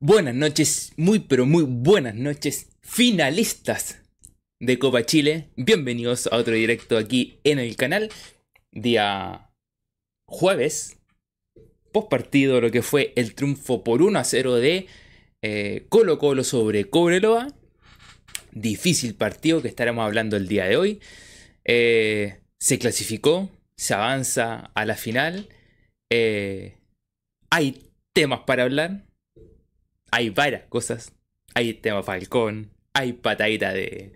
Buenas noches, muy pero muy buenas noches, finalistas de Copa Chile. Bienvenidos a otro directo aquí en el canal. Día jueves, post partido, lo que fue el triunfo por 1 a 0 de eh, Colo Colo sobre Cobreloa. Difícil partido que estaremos hablando el día de hoy. Eh, se clasificó, se avanza a la final. Eh, hay temas para hablar. Hay varias cosas. Hay tema Falcón. Hay patadita de,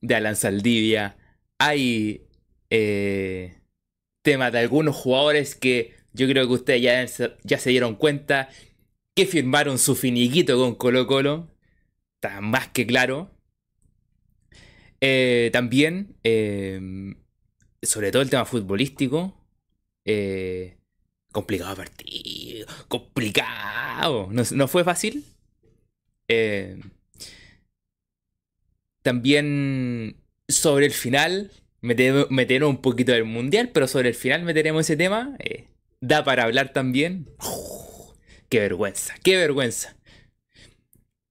de Alan Saldivia. Hay eh, temas de algunos jugadores que yo creo que ustedes ya, ya se dieron cuenta que firmaron su finiquito con Colo Colo. Está más que claro. Eh, también, eh, sobre todo el tema futbolístico, eh, complicado partido, complicado, no, fue fácil. también sobre el final, meteremos, un poquito del mundial, pero sobre el final meteremos ese tema. da para hablar también. qué vergüenza, qué vergüenza.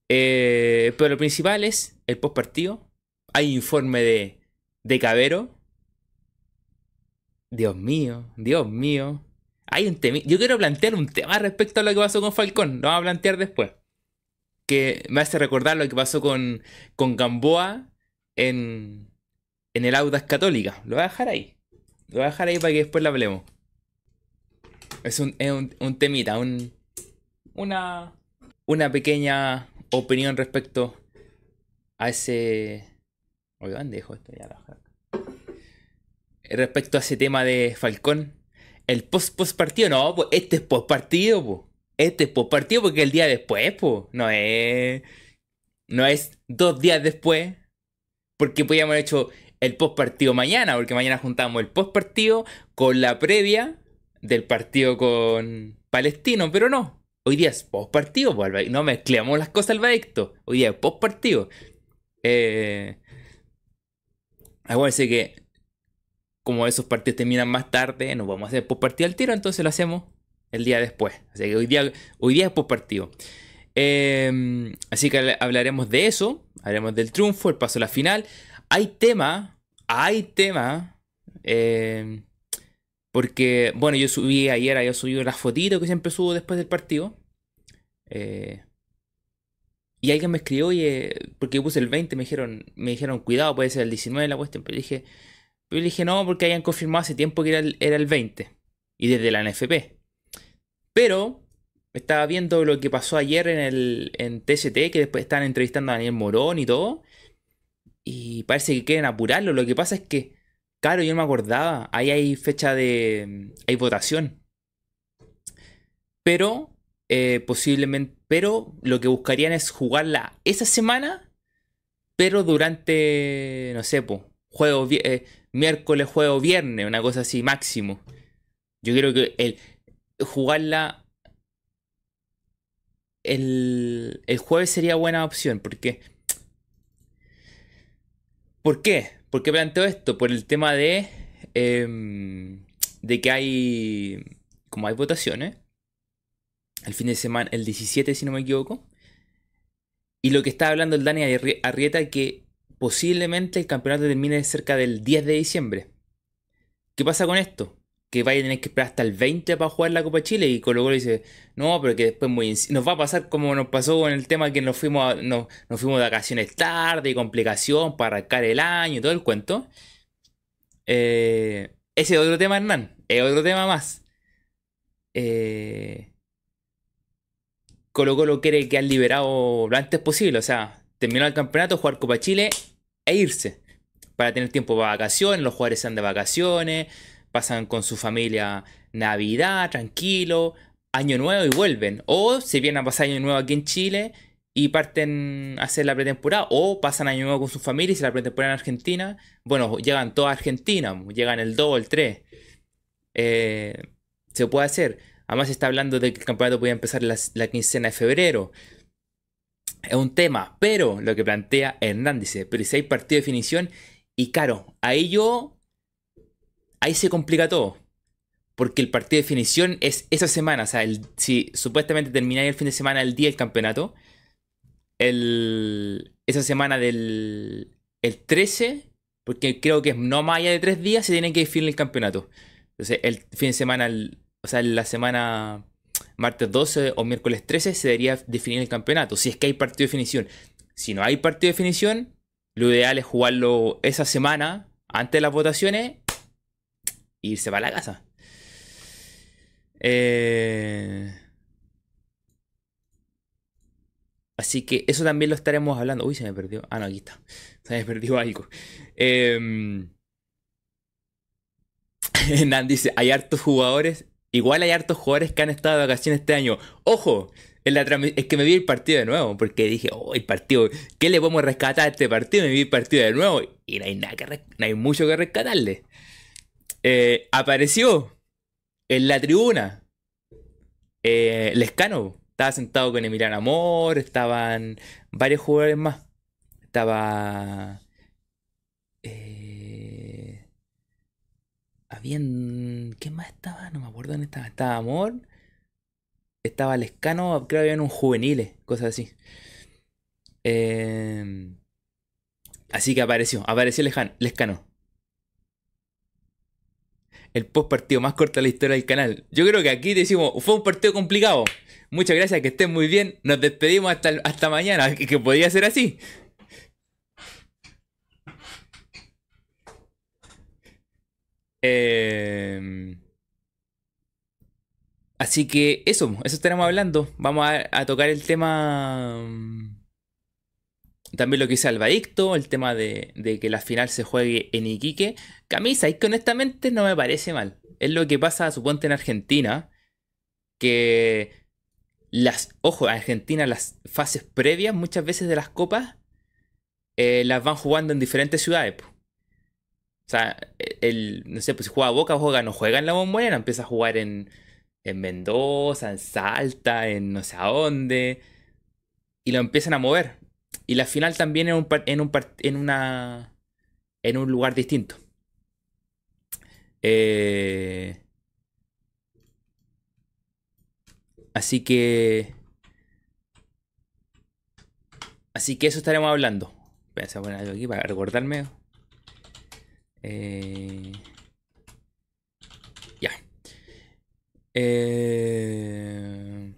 pero lo principal es el post partido hay informe de, de Cabero. Dios mío, Dios mío. Hay un tema. Yo quiero plantear un tema respecto a lo que pasó con Falcón. Lo vamos a plantear después. Que me hace recordar lo que pasó con, con Gamboa en, en el Audas Católica. Lo voy a dejar ahí. Lo voy a dejar ahí para que después lo hablemos. Es un, es un, un temita, un, una, una pequeña opinión respecto a ese, Oigan, dejo esto ya Respecto a ese tema de Falcón, el post post partido, no, pues este es post partido, pues. Este es post partido porque el día después, pues. No es. No es dos días después. Porque podíamos haber hecho el post partido mañana, porque mañana juntamos el post partido con la previa del partido con Palestino, pero no. Hoy día es post partido, pues, no mezclamos las cosas al veredicto. Hoy día es post partido. Eh, Acuérdense que como esos partidos terminan más tarde, nos vamos a hacer post partido al tiro, entonces lo hacemos el día después. Así que hoy día, hoy día es post partido. Em, así que hablaremos de eso, hablaremos del triunfo, el paso a la final. Hay tema, hay tema, em, porque, bueno, yo subí ayer, yo subí las fotitos que siempre subo después del partido. Eh, y alguien me escribió, oye, porque yo puse el 20, me dijeron, me dijeron, cuidado, puede ser el 19 la cuestión. Pero dije, pero dije, no, porque hayan confirmado hace tiempo que era el, era el 20. Y desde la NFP. Pero estaba viendo lo que pasó ayer en el en TST, que después estaban entrevistando a Daniel Morón y todo. Y parece que quieren apurarlo. Lo que pasa es que, claro, yo no me acordaba. Ahí hay fecha de. hay votación. Pero eh, posiblemente, pero lo que buscarían es jugarla esa semana, pero durante, no sé, juego eh, miércoles, juego viernes, una cosa así máximo. Yo creo que el jugarla el, el jueves sería buena opción, porque ¿Por qué? ¿Por qué planteo esto? Por el tema de em, de que hay como hay votaciones el fin de semana, el 17 si no me equivoco. Y lo que está hablando el Dani Arrieta que posiblemente el campeonato termine cerca del 10 de diciembre. ¿Qué pasa con esto? Que vaya a tener que esperar hasta el 20 para jugar la Copa Chile y Colo Colo dice, no, pero que después muy nos va a pasar como nos pasó con el tema que nos fuimos, nos, fuimos de vacaciones tarde y complicación para arrancar el año y todo el cuento. Eh, ese es otro tema, Hernán. Es otro tema más. Eh, Colo Colo quiere quedar liberado lo antes posible, o sea, terminar el campeonato, jugar Copa Chile e irse. Para tener tiempo para vacaciones, los jugadores están de vacaciones, pasan con su familia Navidad, tranquilo, Año Nuevo y vuelven. O se vienen a pasar Año Nuevo aquí en Chile y parten a hacer la pretemporada. O pasan Año Nuevo con su familia y se la pretemporada en Argentina. Bueno, llegan todos a Argentina, llegan el 2 o el 3. Eh, se puede hacer. Además está hablando de que el campeonato puede empezar la, quincena de febrero. Es un tema, pero lo que plantea Hernández dice, pero si hay partido de definición, y claro, ahí yo, ahí se complica todo. porque el partido de definición es esa semana. O sea, si supuestamente termináis el fin de semana el día del campeonato, esa semana del el 13, porque creo que no más allá de tres días, se tiene que definir el campeonato. Entonces, el fin de semana, o sea, la semana martes 12 o miércoles 13 se debería definir el campeonato, si es que hay partido de definición. Si no hay partido de definición, lo ideal es jugarlo esa semana, antes de las votaciones, e irse para la casa. Eh... Así que eso también lo estaremos hablando. Uy, se me perdió. Ah, no, aquí está. Se me perdió algo. Eh... dice, hay hartos jugadores. Igual hay hartos jugadores que han estado de vacaciones este año. ¡Ojo! En la es que me vi el partido de nuevo. Porque dije, oh, el partido. ¿Qué le podemos rescatar a este partido? Me vi el partido de nuevo. Y no hay, nada que no hay mucho que rescatarle. Eh, apareció en la tribuna. Eh, Lescano. Estaba sentado con Emiliano Amor, estaban varios jugadores más. Estaba. Eh, habían. ¿Qué más estaba? No me acuerdo dónde estaba. Estaba Amor. Estaba Lescano, creo que habían un juveniles, cosas así. Eh, así que apareció, apareció Lescano. El post partido más corto de la historia del canal. Yo creo que aquí decimos, fue un partido complicado. Muchas gracias, que estén muy bien. Nos despedimos hasta, hasta mañana, que podía ser así. Em, así que eso, eso estaremos hablando. Vamos a, tocar el tema. Mm, también lo que dice Albadicto, el tema de, que la final se juegue en Iquique. Camisa, y que honestamente no me parece mal. Es lo que pasa, suponte, en Argentina. Que las, ojo, Argentina las fases previas muchas veces de las copas eh, las van jugando en diferentes ciudades. O sea, el, no sé, pues si juega Boca, juega, no juega en la bombonera, empieza a jugar en, en Mendoza, en Salta, en no sé a dónde. Y lo empiezan a mover. Y la final también en un, en un, en una, en un lugar distinto. Eh, Así que. Así que eso estaremos hablando. Voy a poner algo aquí para recordarme. Eh, ya. Eh,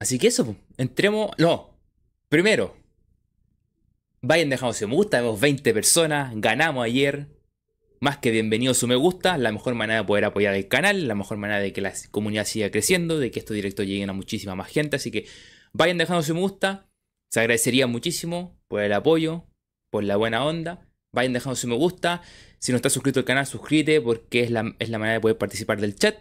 así que eso, entremos. No, primero, vayan dejando su me gusta. Vemos 20 personas, ganamos ayer más que bienvenido su me gusta, la mejor manera de poder apoyar el canal, la mejor manera de que la comunidad siga creciendo, de que estos directos lleguen a muchísima más gente. Así que vayan dejando su me gusta, se agradecería muchísimo por el apoyo, por la buena onda. Vayan dejando su me gusta. Si no estás suscrito al canal, suscríbete porque es la, es la manera de poder participar del chat.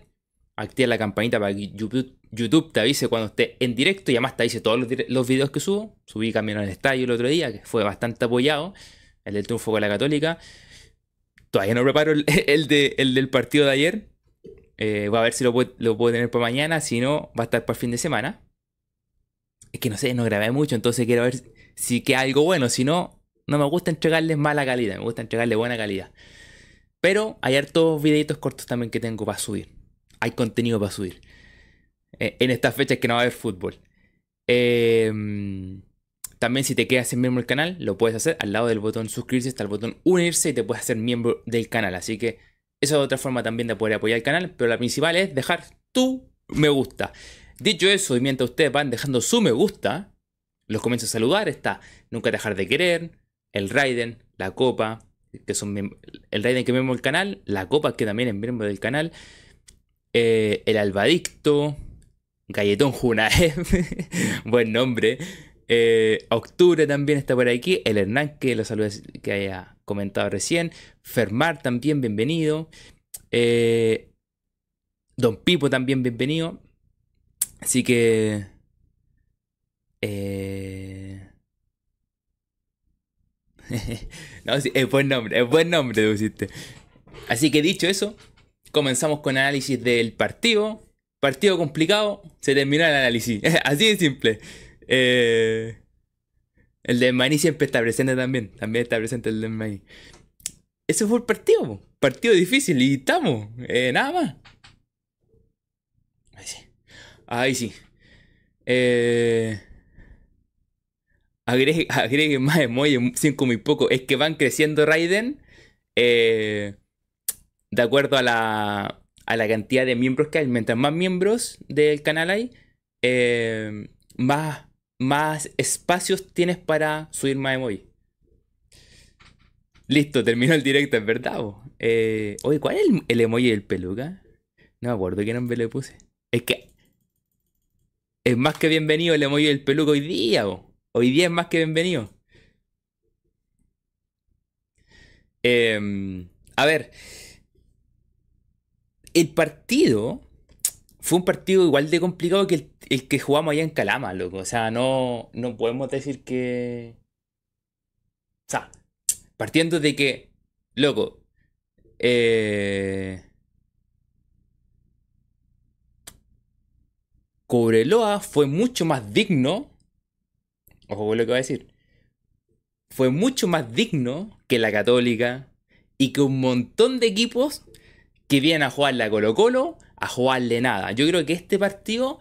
Activa la campanita para que YouTube, te avise cuando esté en directo y además te avise todos los, los videos que subo. Subí Camino al Estadio el otro día, que fue bastante apoyado. El del triunfo con la Católica. Todavía no preparo el, de, el del partido de ayer. Eh, voy a ver si lo puedo, lo puedo tener para mañana. Si no, va a estar para el fin de semana. Es que no sé, no grabé mucho, entonces quiero ver si queda algo bueno. Si no, no me gusta entregarles mala calidad, me gusta entregarles buena calidad. Pero hay hartos videitos cortos también que tengo para subir. Hay contenido para subir. Eh, en estas fechas que no va a haber fútbol. Eh, también si te quedas en miembro del canal, lo puedes hacer. Al lado del botón suscribirse está el botón unirse y te puedes hacer miembro del canal. Así que esa es otra forma también de poder apoyar el canal. Pero la principal es dejar tu me gusta. Dicho eso, y mientras ustedes van dejando su me gusta, los comienzo a saludar. Está Nunca Dejar de Querer, el Raiden, la Copa, que son el Raiden que es miembro del canal, la Copa que también es miembro del canal, eh, el Albadicto, Galletón Junaev, buen nombre, eh, octubre también está por aquí. El Hernán, que lo saluda, que haya comentado recién. Fermar también, bienvenido. Eh, Don Pipo también, bienvenido. Así que. no, es buen nombre, es buen nombre, Así que dicho eso, comenzamos con análisis del partido. Partido complicado, se terminó el análisis. Así de simple. Eh, el de Maní siempre está presente también. También está presente el de Maní. ese fue el partido. Partido difícil y estamos. Eh, nada más. Ahí sí. Ahí sí. Eh, agreguen más emojis, 5 muy poco. Es que van creciendo Raiden. Eh, de acuerdo a la, a la cantidad de miembros que hay. Mientras más miembros del canal hay, eh, más, más espacios tienes para subir más emojis. Listo, terminó el directo, es verdad. Eh, ¿cuál es el, emoji del peluca? No me acuerdo qué nombre le puse. Es que es más que bienvenido el emoji del peluca hoy día. Hoy día es más que bienvenido. Em, a ver, el partido fue un partido igual de complicado que el, que jugamos allá en Calama, loco. O sea, no, no podemos decir que... O sea, Partiendo de que, loco, eh, Cobreloa fue mucho más digno, ojo con lo que voy a decir, fue mucho más digno que la Católica y que un montón de equipos que vienen a jugarle a Colo Colo a jugarle nada. Yo creo que este partido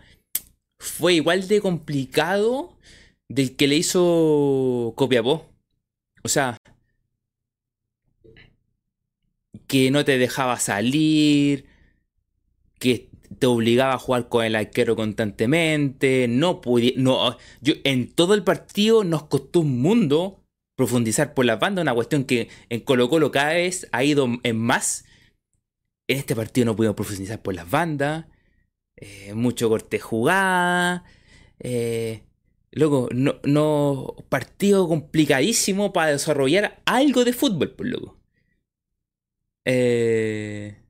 fue igual de complicado del que le hizo Copiapó. O sea, que no te dejaba salir, que te obligaba a jugar con el arquero constantemente, no no, yo, en todo el partido nos costó un mundo profundizar por la banda, una cuestión que en Colo Colo cada vez ha ido en más. En este partido no pudimos profundizar por las bandas, eh, mucho corte jugada, eh, loco, no, no, partido complicadísimo para desarrollar algo de fútbol, por pues, loco. Eh,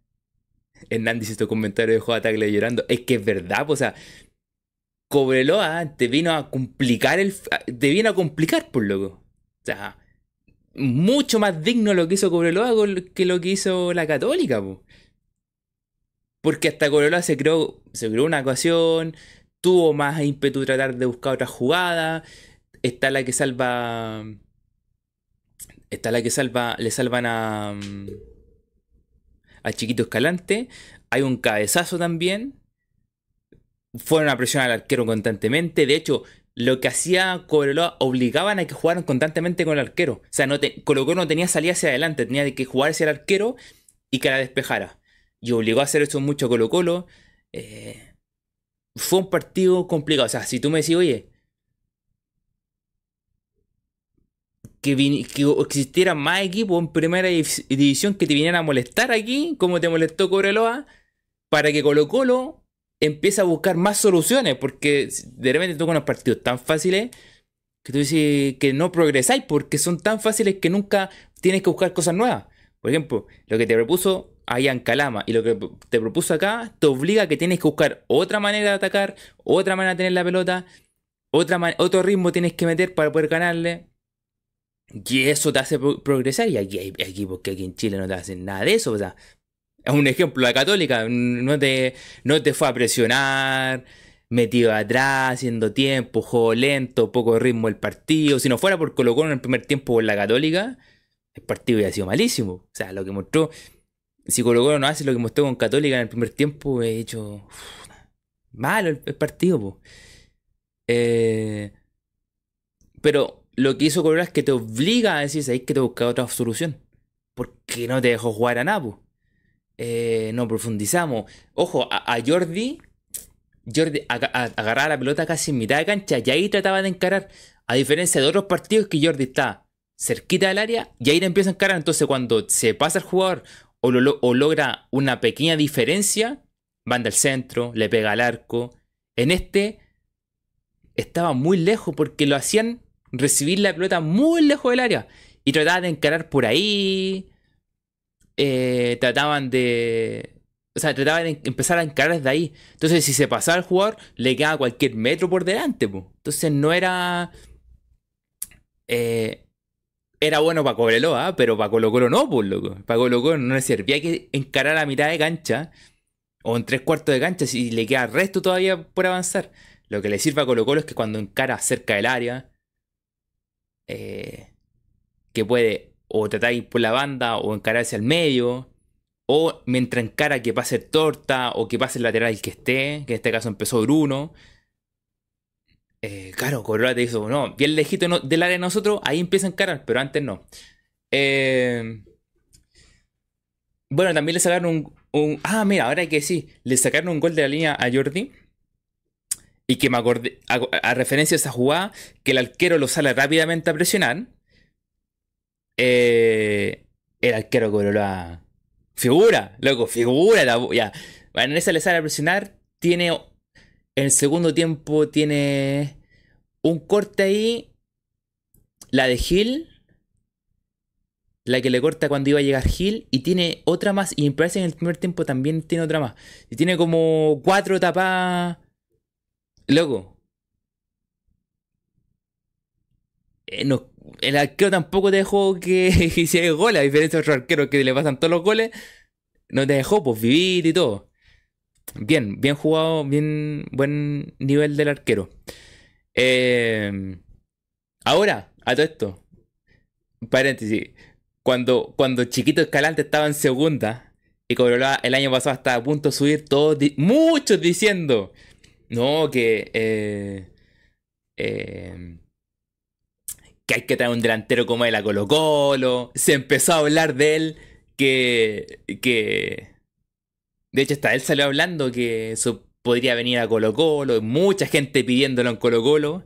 Hernán dice estos comentarios de J. Tagle llorando. Es que es verdad, o sea, Cobreloa te vino a complicar el. Te vino a complicar, por loco. O sea, mucho más digno lo que hizo Cobreloa que lo que hizo la Católica, pues. Porque hasta Cobreloa se creó, se creó una ocasión, tuvo más ímpetu tratar de buscar otra jugada. Está la que salva. Está la que salva. Le salvan a a Chiquito Escalante. Hay un cabezazo también. Fueron a presionar al arquero constantemente. De hecho, lo que hacía Cobreloa obligaban a que jugaran constantemente con el arquero. O sea, no te, no tenía salida hacia adelante, tenía que jugar hacia el arquero y que la despejara. Y obligó a hacer eso mucho Colo Colo. Eh, fue un partido complicado. O sea, si tú me decís, oye, que, existieran más equipos en primera división que te vinieran a molestar aquí, como te molestó Cobreloa, para que Colo Colo empiece a buscar más soluciones, porque de repente toca unos partidos tan fáciles que tú dices que no progresáis, porque son tan fáciles que nunca tienes que buscar cosas nuevas. Por ejemplo, lo que te propuso allá en Calama y lo que te propuso acá te obliga a que tienes que buscar otra manera de atacar, otra manera de tener la pelota, otra otro ritmo tienes que meter para poder ganarle. Y eso te hace progresar. Y aquí hay equipos que aquí en Chile no te hacen nada de eso. O sea, es un ejemplo, la Católica no te, no te fue a presionar, metido atrás, haciendo tiempo, juego lento, poco ritmo el partido. Si no fuera por Colo Colo en el primer tiempo con la Católica, el partido hubiera sido malísimo. O sea, lo que mostró, si Colo Colo no hace lo que mostró con Católica en el primer tiempo, he hecho malo el, partido. Eh, pero lo que hizo Cobreloa es que te obliga a decir, hay que te buscar otra solución. Porque no te dejó jugar a Napo. Eh, no profundizamos. Ojo, a, Jordi, Jordi agarraba la pelota casi en mitad de cancha y ahí trataba de encarar. A diferencia de otros partidos que Jordi está cerquita del área y ahí le empieza a encarar. Entonces cuando se pasa el jugador o, logra una pequeña diferencia, van del centro, le pega al arco. En este estaba muy lejos porque lo hacían recibir la pelota muy lejos del área. Y trataban de encarar por ahí. Eh, trataban de. O sea, trataban de empezar a encarar desde ahí. Entonces, si se pasaba el jugador, le quedaba cualquier metro por delante. Entonces, no era. Eh, era bueno para Cobreloa, pero para Colo Colo no, pues, loco. Para Colo Colo no le servía que encarar a mitad de cancha o en tres cuartos de cancha si le queda resto todavía por avanzar. Lo que le sirve a Colo Colo es que cuando encara cerca del área, eh, que puede o tratáis por la banda, o encararse al medio, o mientras encara que pase torta, o que pase el lateral que esté, que en este caso empezó Bruno. Eh, claro, Cobreloa te dijo, no, bien lejito del área de nosotros, ahí empieza a encarar, pero antes no. Eh, bueno, también le sacaron un, Ah, mira, ahora hay que sí, le sacaron un gol de la línea a Jordi. Y que me acordé, a, referencia a esa jugada, que el arquero lo sale rápidamente a presionar. Eh, el arquero Cobreloa. Figura, loco, figura. ya. Bueno, en esa le sale a presionar. Tiene. En el segundo tiempo tiene un corte ahí. La de Gil. La que le corta cuando iba a llegar Gil. Y tiene otra más. Y me parece que en el primer tiempo también tiene otra más. Y tiene como cuatro tapas. Loco. Eh, el arquero tampoco dejó que hiciera gol, a diferencia de otros arqueros que le pasan todos los goles. No te dejó pues vivir y todo. Bien, bien jugado, bien buen nivel del arquero. Eh, ahora, a todo esto. Paréntesis. Cuando, cuando Chiquito Escalante estaba en segunda y Cobreloa el año pasado estaba a punto de subir, todos, muchos diciendo, no, que... Eh, eh, que hay que traer un delantero como él a Colo Colo. Se empezó a hablar de él que... que de hecho, hasta él salió hablando que eso podría venir a Colo Colo. Mucha gente pidiéndolo en Colo Colo.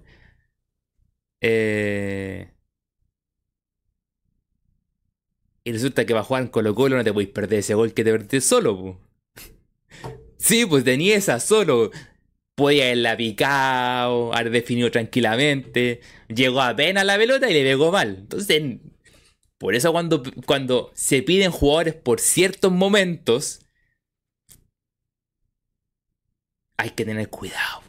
Eh, y resulta que va a jugar en Colo Colo no te podéis perder ese gol que te perdiste solo. Sí, pues tenía esa solo. Podía haberla picado, haber definido tranquilamente. Llegó apenas la pelota y le pegó mal. Entonces, por eso cuando, cuando se piden jugadores por ciertos momentos, hay que tener cuidado.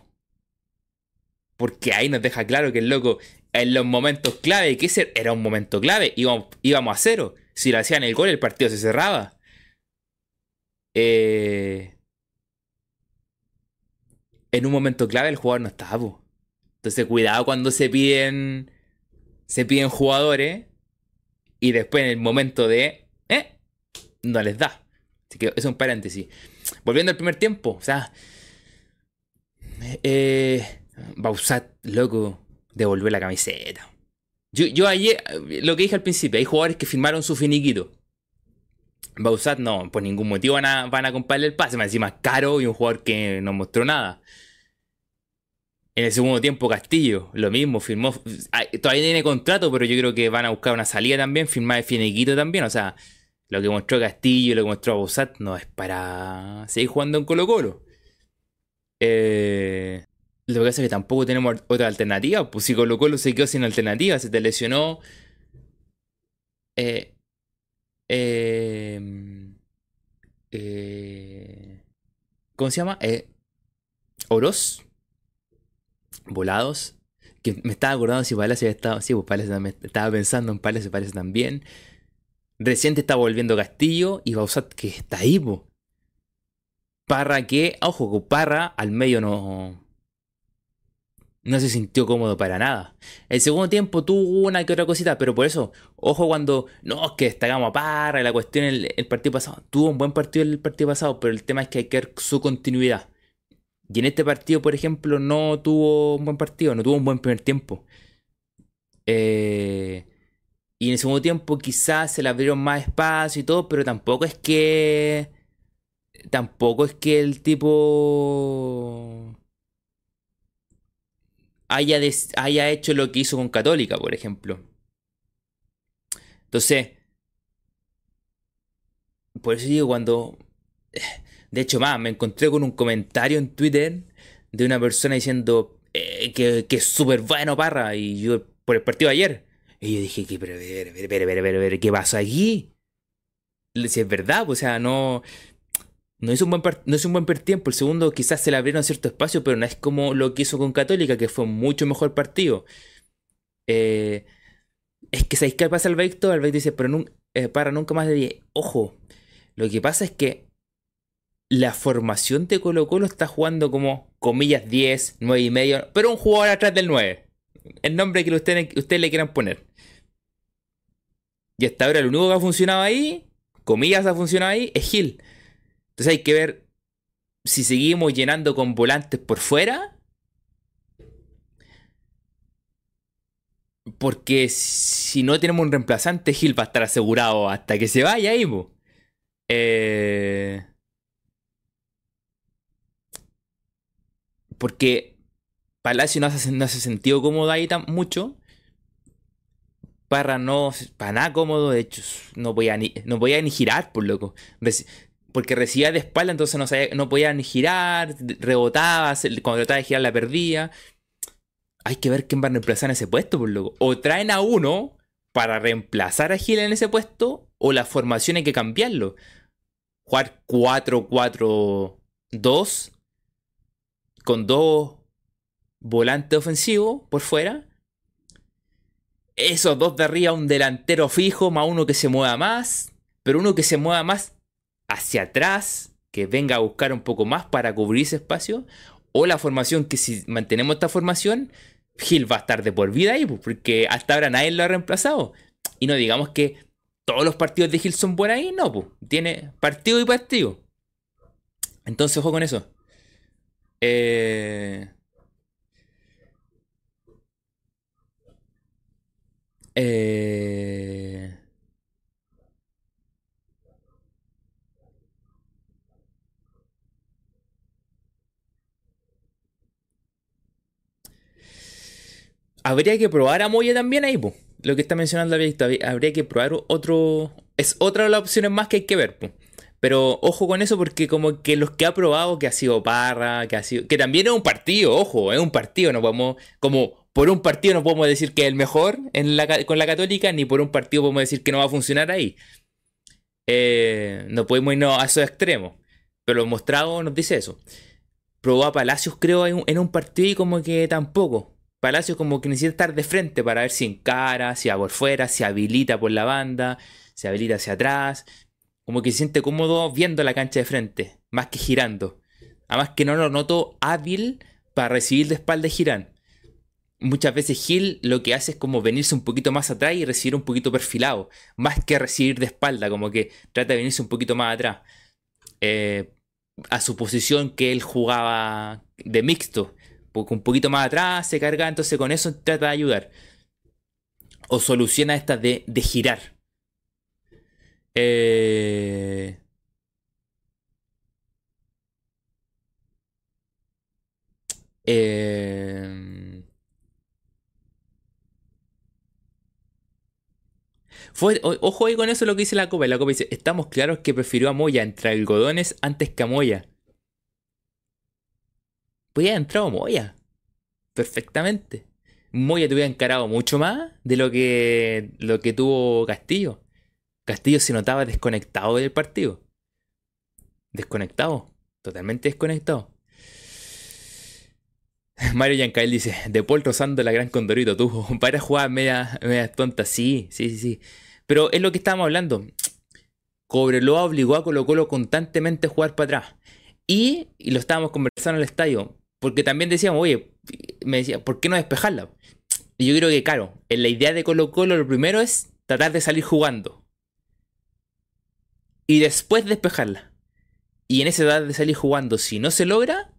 Porque ahí nos deja claro que el loco, en los momentos clave, que ese era un momento clave, íbamos, íbamos a cero. Si le hacían el gol, el partido se cerraba. Eh, en un momento clave el jugador no estaba. Entonces cuidado cuando se piden se piden jugadores y después en el momento de eh, no les da. Así que es un paréntesis. Volviendo al primer tiempo, o sea, eh, Bausat, loco, devolvió la camiseta. Yo, yo ayer, lo que dije al principio, hay jugadores que firmaron su finiquito. Bausat no, por ningún motivo van a, comprarle el pase, más encima caro y un jugador que no mostró nada. En el segundo tiempo Castillo, lo mismo, firmó, todavía tiene contrato, pero yo creo que van a buscar una salida también, firmar el finiquito también, o sea, lo que mostró Castillo, lo que mostró Bausat no es para seguir jugando en Colo Colo. Eh, lo que pasa es que tampoco tenemos otra alternativa. Pues si Colo Colo se quedó sin alternativa, se te lesionó. Eh, em, eh, ¿Cómo se llama? Eh, Oros. Volados. Que me estaba acordando si Palacio había estado. Sí, pues. Estaba pensando en Palacio, Palacio también. Reciente está volviendo Castillo y Bausat que está ahí, po. Parra que, ojo, que Parra al medio no, no se sintió cómodo para nada. El segundo tiempo tuvo una que otra cosita, pero por eso, ojo cuando, no, es que destacamos a Parra, la cuestión el, el partido pasado, tuvo un buen partido el partido pasado, pero el tema es que hay que ver su continuidad. Y en este partido, por ejemplo, no tuvo un buen partido, no tuvo un buen primer tiempo. Eh, y en el segundo tiempo quizás se le abrieron más espacio y todo, pero tampoco es que... Tampoco es que el tipo haya, haya hecho lo que hizo con Católica, por ejemplo. Entonces, por eso digo, cuando... De hecho, más, me encontré con un comentario en Twitter de una persona diciendo eh, que, que, es súper bueno Parra, y yo, por el partido de ayer. Y yo dije, pero, pero, pero, pero, ¿qué pasa aquí? Si es verdad, pues, o sea, no... No es, un buen no un buen. El segundo quizás se le abrieron cierto espacio, pero no es como lo que hizo con Católica, que fue mucho mejor partido. Eh, es que ¿sabéis qué pasa al Víctor? Al dice, pero eh, para nunca más de 10. Ojo, lo que pasa es que la formación de Colo Colo está jugando como, comillas, 10, 9 y medio, pero un jugador atrás del 9. El nombre que ustedes, ustedes le quieran poner. Y hasta ahora lo único que ha funcionado ahí, comillas ha funcionado ahí, es Gil. Entonces hay que ver si seguimos llenando con volantes por fuera. Porque si no tenemos un reemplazante, Gil va a estar asegurado hasta que se vaya ahí. Eh... Porque Palacio no hace, no hace sentido cómodo ahí tan mucho. Parra no, para nada cómodo, de hecho, no podía ni, no podía ni girar, por loco. porque recibía de espalda, entonces no, no podía ni girar, rebotaba, cuando trataba de girar la perdía. Hay que ver quién va a reemplazar en ese puesto, por loco. O traen a uno para reemplazar a Gil en ese puesto, o la formación hay que cambiarlo. Jugar 4-4-2 con dos volantes ofensivos por fuera. Esos dos de arriba, un delantero fijo, más uno que se mueva más, pero uno que se mueva más hacia atrás, que venga a buscar un poco más para cubrir ese espacio. O la formación que si mantenemos esta formación, Gil va a estar de por vida ahí, pues, porque hasta ahora nadie lo ha reemplazado. Y no digamos que todos los partidos de Gil son buenos ahí, no, pues. Tiene partido y partido. Entonces, ojo con eso. Eh, eh, habría que probar a Moya también ahí, pues. Lo que está mencionando la habría que probar otro. Es otra de las opciones más que hay que ver, pues. Pero ojo con eso porque como que los que ha probado, que ha sido Parra, que ha sido... Que también es un partido, ojo, es un partido, no podemos... Como por un partido no podemos decir que es el mejor en la, con la católica, ni por un partido podemos decir que no va a funcionar ahí. Eh, no podemos irnos a esos extremos. Pero lo mostrado nos dice eso. Probó a Palacios, creo, en un, partido y como que tampoco. Palacios como que necesita estar de frente para ver si encara, si va por fuera, si habilita por la banda, si habilita hacia atrás como que se siente cómodo viendo la cancha de frente, más que girando. Además que no lo noto hábil para recibir de espalda y girar. Muchas veces Gil lo que hace es como venirse un poquito más atrás y recibir un poquito perfilado, más que recibir de espalda, como que trata de venirse un poquito más atrás. Eh, a su posición que él jugaba de mixto, porque un poquito más atrás se carga, entonces con eso trata de ayudar. O soluciona esta de, de girar. Eh... Eh... Fue, ojo ahí con eso lo que dice la copa. La copa dice, estamos claros que prefirió a Moya entre algodones antes que a Moya. Podía haber entrado Moya. Perfectamente. Moya te hubiera encarado mucho más de lo que, lo que tuvo Castillo. Castillo se notaba desconectado del partido. Desconectado. Totalmente desconectado. Mario Yancael dice, De Paul rozando la gran Condorito, tuvo para jugar media, media tonta. Sí, sí, sí, sí. Pero es lo que estábamos hablando. Cobreloa obligó a Colo Colo constantemente a jugar para atrás. Y, y, lo estábamos conversando en el estadio. Porque también decíamos, oye, me decía, ¿por qué no despejarla? Y yo creo que, claro, en la idea de Colo Colo lo primero es tratar de salir jugando y después despejarla. Y en esa edad de salir jugando, si no se logra,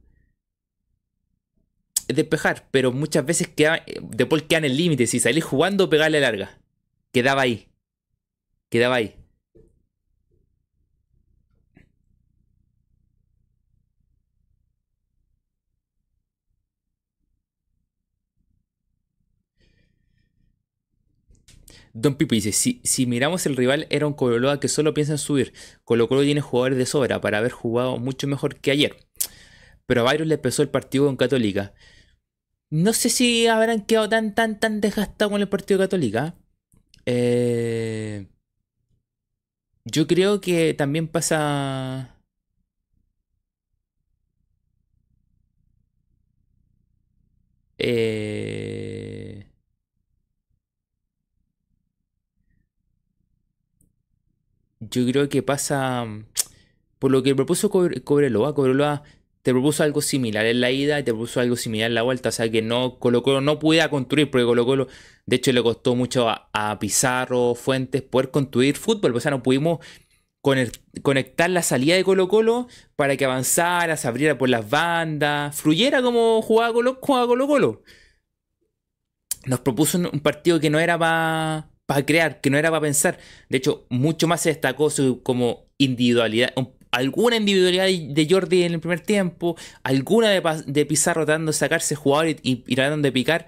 despejar. Pero muchas veces queda, después queda en el límite. Si salís jugando, pegarle larga. Quedaba ahí. Quedaba ahí. Don Pipi dice, si, si miramos el rival era un Colo que solo piensa en subir. Colo Colo tiene jugadores de sobra para haber jugado mucho mejor que ayer. Pero a Byron le empezó el partido con Católica. No sé si habrán quedado tan, tan, tan desgastados con el partido Católica. Eh, yo creo que también pasa... Eh... yo creo que pasa por lo que propuso Cobreloa. Cobreloa te propuso algo similar en la ida y te propuso algo similar en la vuelta. O sea que no, Colo Colo no pudiera construir, porque Colo Colo, de hecho, le costó mucho a, Pizarro, Fuentes, poder construir fútbol. O sea, no pudimos conectar la salida de Colo Colo para que avanzara, se abriera por las bandas, fluyera como jugaba Colo, Colo Colo. Nos propuso un partido que no era para crear, que no era para pensar. De hecho, mucho más se destacó su como individualidad, alguna individualidad de Jordi en el primer tiempo, alguna de, Pizarro tratando de sacarse jugador y, tratando de picar,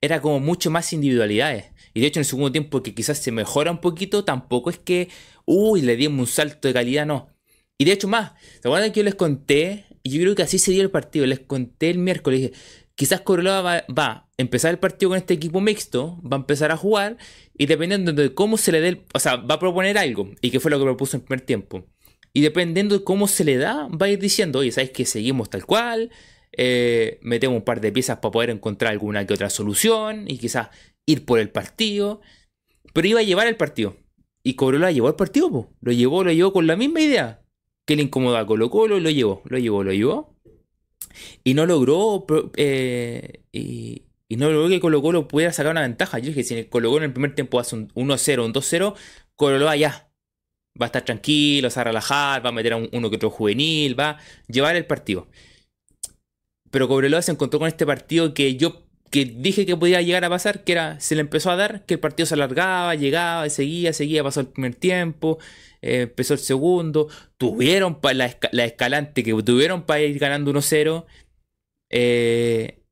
era como mucho más individualidades. Y de hecho en el segundo tiempo que quizás se mejora un poquito, tampoco es que, uy, le dimos un salto de calidad, no. Y de hecho más, ¿se acuerdan que yo les conté? Y yo creo que así se dio el partido, les conté el miércoles, dije, quizás Corolova va, va, a empezar el partido con este equipo mixto, va a empezar a jugar y dependiendo de cómo se le dé, o sea, va a proponer algo y que fue lo que propuso en el primer tiempo. Y dependiendo de cómo se le da, va a ir diciendo, oye, ¿sabes que seguimos tal cual? Eh, metemos un par de piezas para poder encontrar alguna que otra solución y quizás ir por el partido. Pero iba a llevar el partido. Y Cobreloa llevó el partido, lo llevó, lo llevó con la misma idea. Que le incomodaba a Colo Colo, lo llevó, lo llevó, lo llevó. Y no logró. Eh, no logró que Colo Colo pudiera sacar una ventaja. Yo dije, si Colo Colo en el primer tiempo hace un 1-0, un 2-0, Colo ya va a estar tranquilo, se va a relajar, va a meter a uno que otro juvenil, va a llevar el partido. Pero Cobreloa se encontró con este partido que yo que dije que podía llegar a pasar, que era, se le empezó a dar, que el partido se alargaba, llegaba, seguía, seguía, pasó el primer tiempo, eh, empezó el segundo, tuvieron la, la, escalante que tuvieron para ir ganando 1-0, eh,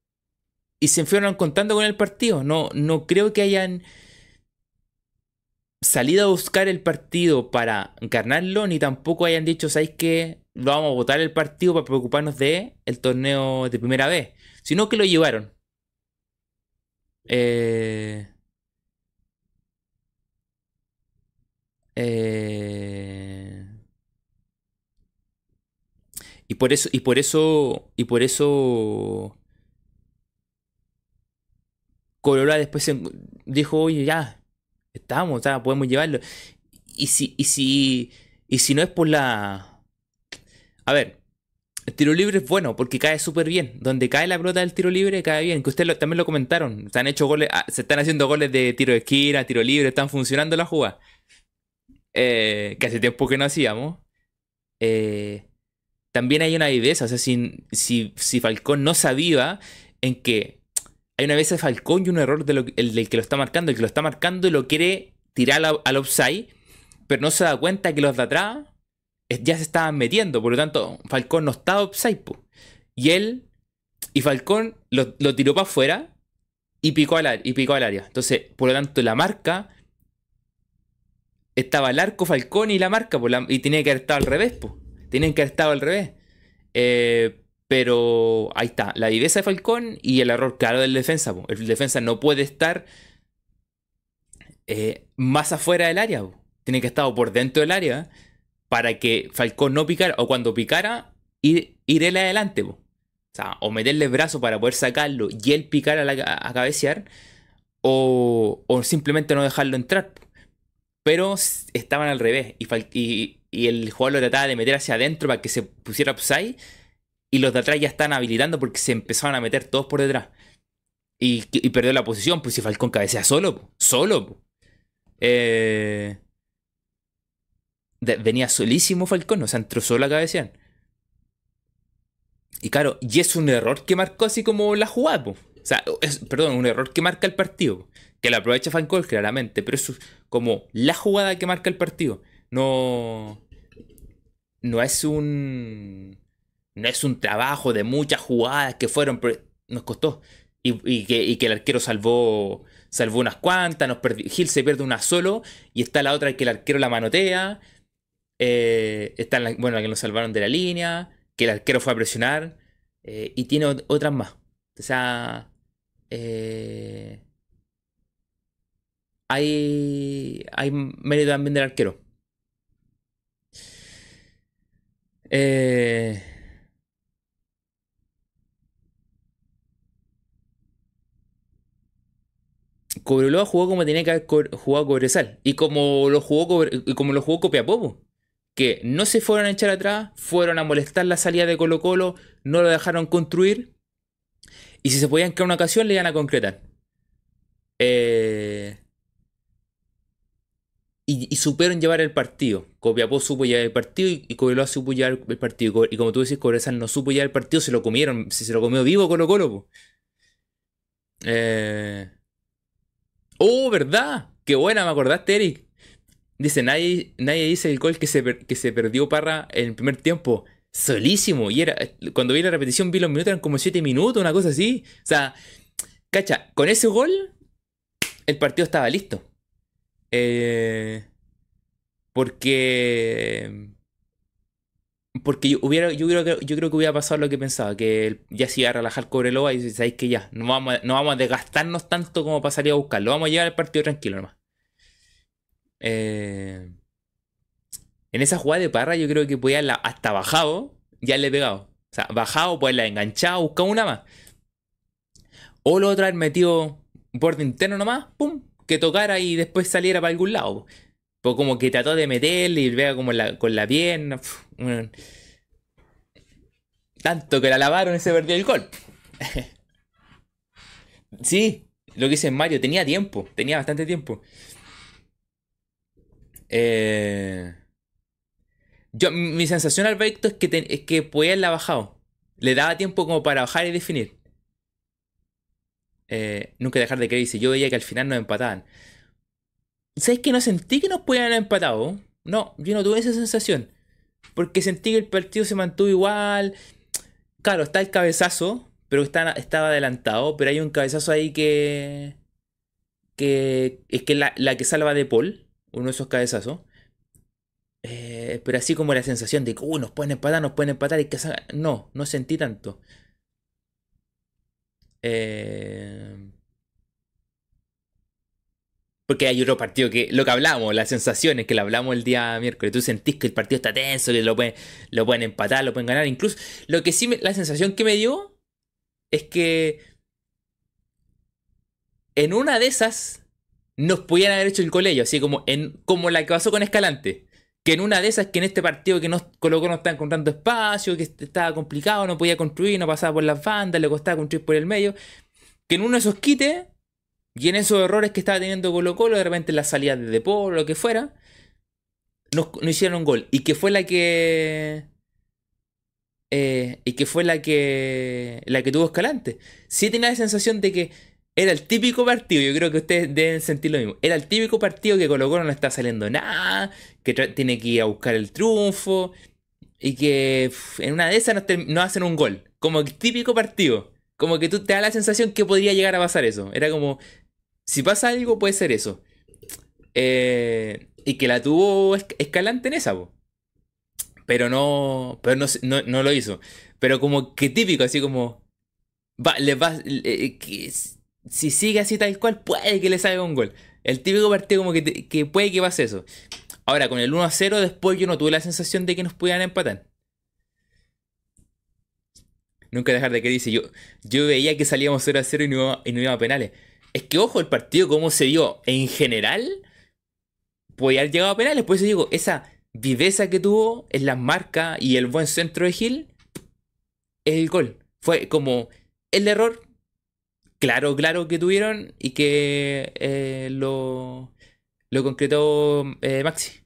y se fueron contando con el partido. No, no creo que hayan salido a buscar el partido para ganarlo, ni tampoco hayan dicho, ¿sabéis que vamos a votar el partido para preocuparnos de el torneo de primera vez? Sino que lo llevaron. Eh, eh, y por eso, y por eso, y por eso Colorado después dijo, oye, ya, estamos, sea, podemos llevarlo. Y si, y si, y si no es por la... A ver, el tiro libre es bueno porque cae súper bien. Donde cae la pelota del tiro libre, cae bien. Que ustedes también lo comentaron. Se han hecho goles, ah, se están haciendo goles de tiro de esquina, tiro libre, están funcionando las jugadas. Eh, que hace tiempo que no hacíamos. Eh, también hay una viveza. O sea, si, si, si Falcón no sabía en que hay una vez Falcón y un error del de que lo está marcando. El que lo está marcando lo quiere tirar al, al offside, pero no se da cuenta que los de atrás ya se estaban metiendo. Por lo tanto, Falcón no estaba offside. Y él y Falcón lo, tiró para afuera y picó, al, y picó al área. Entonces, por lo tanto, la marca estaba el arco Falcón y la marca, y tenía que haber estado al revés. Tienen que haber estado al revés. Eh, pero ahí está, la viveza de Falcón y el error claro del defensa. El defensa no puede estar eh, más afuera del área. Tiene que estar por dentro del área para que Falcón no picara. O cuando picara, ir, irle adelante. O sea, o meterle el brazo para poder sacarlo y él picar a, cabecear. O, simplemente no dejarlo entrar. Pero estaban al revés. Y, y el jugador lo trataba de meter hacia adentro para que se pusiera upside y los de atrás ya están habilitando porque se empezaron a meter todos por detrás. Y, perdió la posición, pues si Falcón cabecea solo, solo. Eh, venía solísimo Falcón, o sea, entró solo a cabecear. Y claro, y es un error que marcó así como la jugada, o sea, perdón, un error que marca el partido. Que lo aprovecha Falcón claramente, pero es como la jugada que marca el partido. No. No es un no es un trabajo de muchas jugadas que fueron, pero nos costó. Y, que, el arquero salvó, salvó unas cuantas, nos Gil se pierde una solo, y está la otra que el arquero la manotea. Eh, está la, bueno, la que nos salvaron de la línea, que el arquero fue a presionar, eh, y tiene otras más. O sea, eh, hay, hay mérito también del arquero. Eh, Cobreloa jugó como tenía que haber jugado Cobresal. Y como lo jugó, como lo jugó Copiapó. que no se fueron a echar atrás, fueron a molestar la salida de Colo Colo, no lo dejaron construir. Y si se podían crear una ocasión, le iban a concretar. Eh, y, supieron llevar el partido. Copiapó supo llevar el partido y, y Cobreloa supo llevar el partido. Y como tú dices, Cobresal no supo llevar el partido, se lo comieron. Se lo comió vivo Colo Colo. Eh... Oh, ¿verdad? Qué buena, me acordaste, Eric. Dice, nadie, nadie dice el gol que se, que se perdió Parra en el primer tiempo. Solísimo. Y era, cuando vi la repetición, vi los minutos, eran como 7 minutos, una cosa así. O sea, cacha, con ese gol, el partido estaba listo. Eh, porque. Porque yo, hubiera, yo, creo que, yo creo que hubiera pasado lo que pensaba, que ya se iba a relajar Cobreloa y sabéis que ya, no vamos, no vamos a desgastarnos tanto como pasaría a buscarlo, vamos a llegar al partido tranquilo nomás. Eh, en esa jugada de Parra yo creo que podía hasta bajado, ya le he pegado. O sea, bajado, pues la enganchado, buscado una más. O lo otro haber metido borde interno nomás, pum, que tocara y después saliera para algún lado. Pues como que trató de meterle y vea como con la pierna. tanto que la lavaron y se perdió el gol. sí, lo que dice Mario, tenía tiempo, tenía bastante tiempo. Eh, yo, mi sensación al es que, es que podía haberla bajado. Le daba tiempo como para bajar y definir. Eh, nunca dejar de creer. Dice, yo veía que al final nos empataban. ¿Sabes que no sentí que nos podían haber empatado? No, yo no tuve esa sensación. Porque sentí que el partido se mantuvo igual. Claro, está el cabezazo, pero está, estaba adelantado. Pero hay un cabezazo ahí que. que es que la, la que salva de Paul uno de esos cabezazos. Eh, pero así como la sensación de que uh, nos pueden empatar, nos pueden empatar y que no, no sentí tanto. Eh, porque hay otro partido que, lo que hablamos, las sensaciones que lo hablamos el día miércoles, tú sentís que el partido está tenso, que lo pueden, lo pueden empatar, lo pueden ganar. Incluso, lo que sí, la sensación que me dio es que en una de esas nos pudieran haber hecho el colegio, así como, en, como la que pasó con Escalante. Que en una de esas, que en este partido que nos colocó no estaba encontrando espacio, que estaba complicado, no podía construir, no pasaba por las bandas, le costaba construir por el medio. Que en uno de esos quites, y en esos errores que estaba teniendo Colo Colo, de repente la salida de Depor lo que fuera, nos, hicieron un gol. Y que fue la que. Eh, y que fue la que. La que tuvo Escalante. Sí tenía la sensación de que era el típico partido, yo creo que ustedes deben sentir lo mismo. Era el típico partido que Colo Colo no está saliendo nada, que tiene que ir a buscar el triunfo y que en una de esas no, hacen un gol. Como el típico partido. Como que tú te da la sensación que podría llegar a pasar eso. Era como, si pasa algo puede ser eso. Eh, y que la tuvo Escalante en esa, pero no, pero no, no, lo hizo. Pero como que típico, así como, va, le va, que, si sigue así tal cual, puede que le salga un gol. El típico partido como que, puede que pase eso. Ahora, con el 1 a 0, después yo no tuve la sensación de que nos pudieran empatar. Nunca dejar de que dice, yo, yo veía que salíamos 0 a 0 y no, y no iba a penales. Es que ojo, el partido como se dio en general, podía haber llegado a penales. Por eso digo, esa viveza que tuvo en las marcas y el buen centro de Gil, es el gol. Fue como el error claro, claro que tuvieron y que eh, lo, lo concretó eh, Maxi.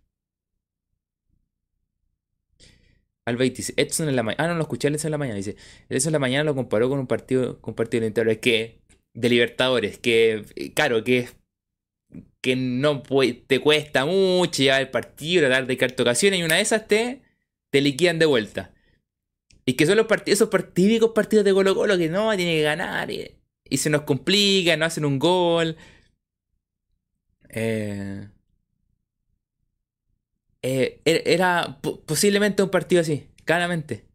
Albeit dice, Edson en la mañana. Ah, no lo escuché Edson en la mañana. Dice, Edson en la mañana lo comparó con un partido, con un partido de Es que, de Libertadores, que, claro, que que no te cuesta mucho llevar el partido, tratar de carta ocasiones y una de esas te, te liquidan de vuelta. Y que son los partidos, esos típicos partidos de Colo Colo que no, tiene que ganar. Y, se nos complica, no hacen un gol. Eh, eh, er, era posiblemente un partido así, claramente.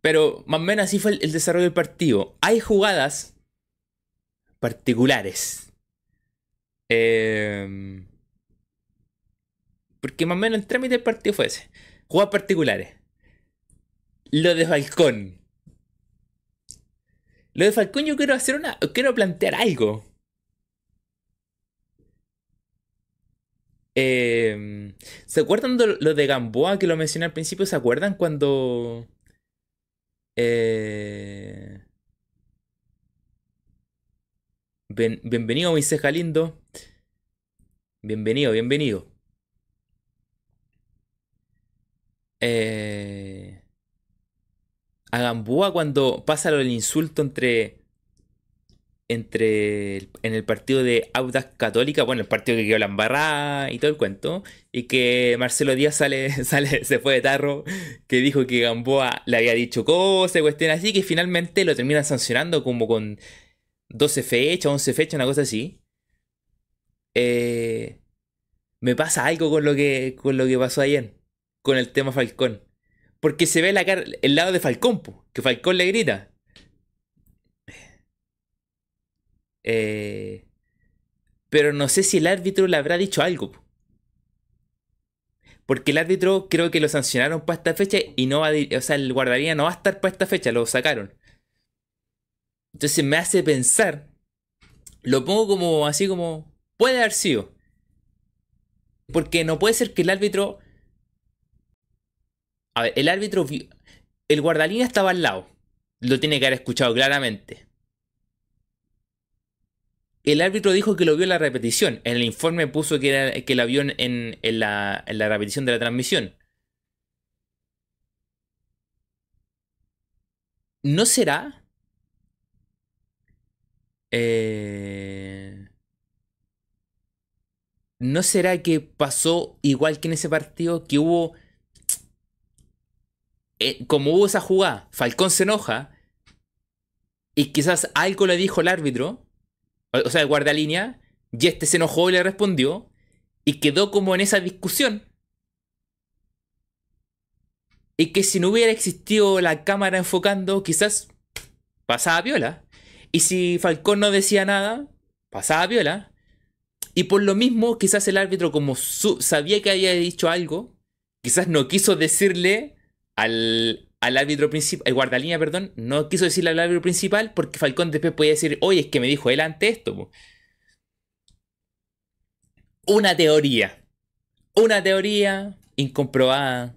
Pero más o menos así fue el, desarrollo del partido. Hay jugadas particulares. Em, porque más o menos el trámite del partido fue ese. Jugadas particulares. Lo de Falcón. Lo de Falcón yo quiero hacer una... Quiero plantear algo. Em, ¿Se acuerdan de lo de Gamboa que lo mencioné al principio? ¿Se acuerdan cuando... Eh, bienvenido, mi ceja lindo. Bienvenido, bienvenido. Eh, a Gamboa cuando pasa lo del insulto entre entre en el partido de Audax Católica, bueno, el partido que quedó la embarrada y todo el cuento, y que Marcelo Díaz sale, sale, se fue de tarro, que dijo que Gamboa le había dicho cosas, cuestiones así, que finalmente lo terminan sancionando como con 12 fechas, 11 fechas, una cosa así. Eh, me pasa algo con lo que, con lo que pasó ayer, con el tema Falcón. Porque se ve el lado de Falcón, que Falcón le grita. Eh, pero no sé si el árbitro le habrá dicho algo. Porque el árbitro creo que lo sancionaron para esta fecha y no va a, o sea, el guardaría no va a estar para esta fecha, lo sacaron. Entonces me hace pensar, lo pongo como así como puede haber sido. Porque no puede ser que el árbitro a ver, el árbitro el guardalínea estaba al lado. Lo tiene que haber escuchado claramente. El árbitro dijo que lo vio en la repetición. En el informe puso que, era, que la vio en, la, repetición de la transmisión. ¿No será? Eh, ¿No será que pasó igual que en ese partido que hubo... Eh, como hubo esa jugada, Falcón se enoja y quizás algo le dijo el árbitro o sea, el guardalínea, y este se enojó y le respondió, y quedó como en esa discusión. Y que si no hubiera existido la cámara enfocando, quizás pasaba viola. Y si Falcón no decía nada, pasaba viola. Y por lo mismo, quizás el árbitro, como sabía que había dicho algo, quizás no quiso decirle al, al árbitro principal, el guardalínea, perdón, no quiso decirle al árbitro principal porque Falcón después podía decir, oye, es que me dijo él ante esto. Una teoría. Una teoría incomprobada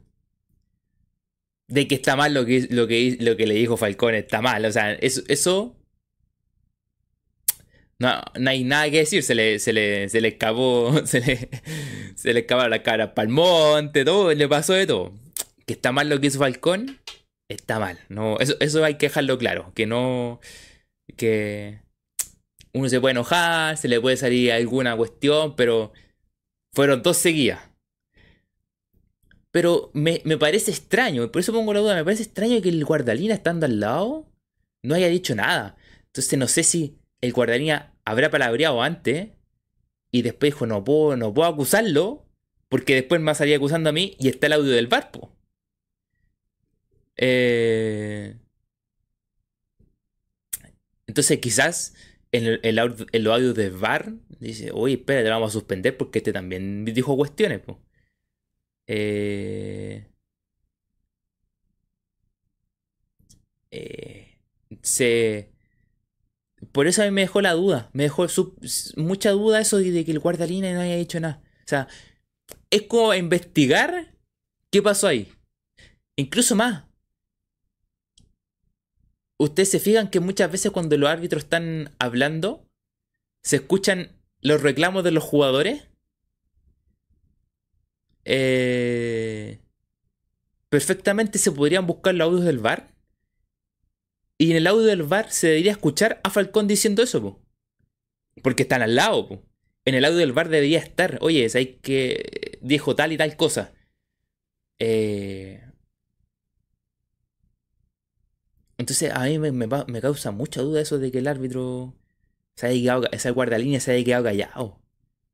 de que está mal lo que, lo que, lo que le dijo Falcón, está mal. O sea, eso, eso no, no, hay nada que decir, se le, se le, se le escapó, se le, se le escapó la cara para el monte, todo, le pasó de todo está mal lo que hizo Falcón, está mal. No, eso, eso hay que dejarlo claro. Que no. Que uno se puede enojar, se le puede salir alguna cuestión, pero fueron dos seguidas. Pero me, me, parece extraño, por eso pongo la duda, me parece extraño que el guardalina estando al lado no haya dicho nada. Entonces no sé si el guardalina habrá palabreado antes y después dijo no puedo, no puedo acusarlo porque después me va acusando a mí y está el audio del barpo. Eh, entonces quizás en, el, el, audio de VAR dice, oye, espera, te vamos a suspender porque este también dijo cuestiones. Eh, eh, se, por eso a mí me dejó la duda, me dejó mucha duda eso de, que el guardalina no haya dicho nada. O sea, es como investigar qué pasó ahí. Incluso más, ustedes se fijan que muchas veces cuando los árbitros están hablando, se escuchan los reclamos de los jugadores. Eh, perfectamente se podrían buscar los audios del VAR. Y en el audio del VAR se debería escuchar a Falcón diciendo eso, porque están al lado. En el audio del VAR debería estar, oye, ahí que dijo tal y tal cosa. Eh, Entonces a mí me, causa mucha duda eso de que el árbitro se haya quedado, esa guardalínea se haya quedado callado. O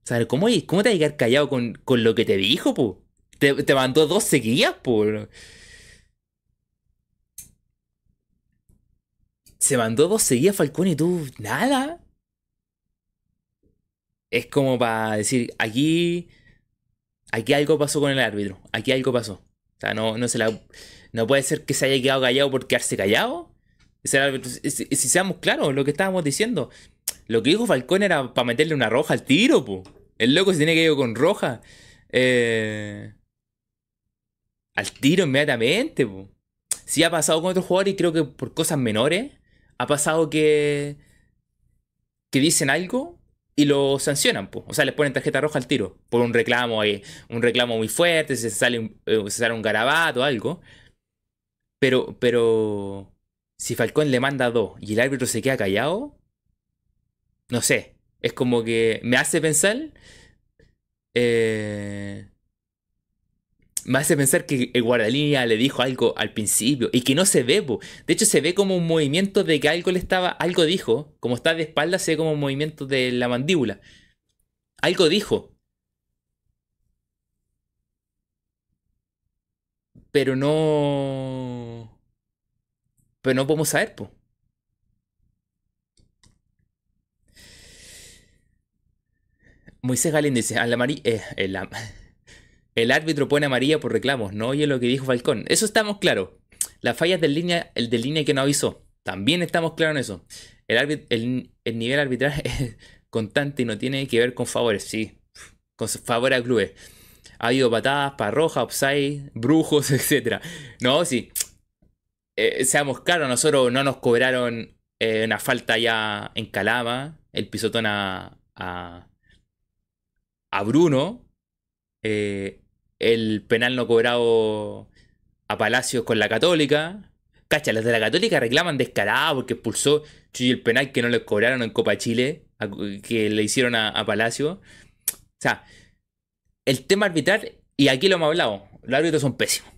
sea, ¿cómo, cómo te vas a quedar callado con, lo que te dijo, po? Te, mandó dos seguidas, po. Se mandó dos seguidas Falcón y tú, nada. Es como para decir, aquí, aquí algo pasó con el árbitro, aquí algo pasó. O sea, no, no se la no puede ser que se haya quedado callado por quedarse callado. Si, seamos claros, lo que estábamos diciendo. Lo que dijo Falcón era para meterle una roja al tiro, po. El loco se tiene que ir con roja. Eh, al tiro inmediatamente. Po. Sí ha pasado con otros jugadores y creo que por cosas menores ha pasado que, que dicen algo y lo sancionan, po. o sea, les ponen tarjeta roja al tiro por un reclamo, un reclamo muy fuerte, se sale, eh, se sale un garabato o algo. Pero, pero si Falcón le manda dos y el árbitro se queda callado, no sé, es como que me hace pensar eh, me hace pensar que el guardalínea le dijo algo al principio y que no se ve, de hecho se ve como un movimiento de que algo le estaba, algo dijo, como está de espalda se ve como un movimiento de la mandíbula. Algo dijo. Pero no... Pero no podemos saber, pues. Moisés Galín dice, a. Eh, el árbitro pone amarilla por reclamos, no oye lo que dijo Falcón. Eso estamos claros. Las fallas de línea, el de línea que no avisó. También estamos claros en eso. El, el, nivel arbitral es constante y no tiene que ver con favores, sí. Con favores a clubes. Ha habido patadas, para roja, upside, brujos, etc. No, sí. Eh, seamos claros, nosotros no nos cobraron eh, una falta ya en Calama, el pisotón a, a, a Bruno. Eh, el penal no cobrado a Palacios con la Católica. Cacha, los de la Católica reclaman descarado porque expulsó el penal que no les cobraron en Copa Chile, que le hicieron a, Palacio. O sea, el tema arbitral, y aquí lo hemos hablado, los árbitros son pésimos.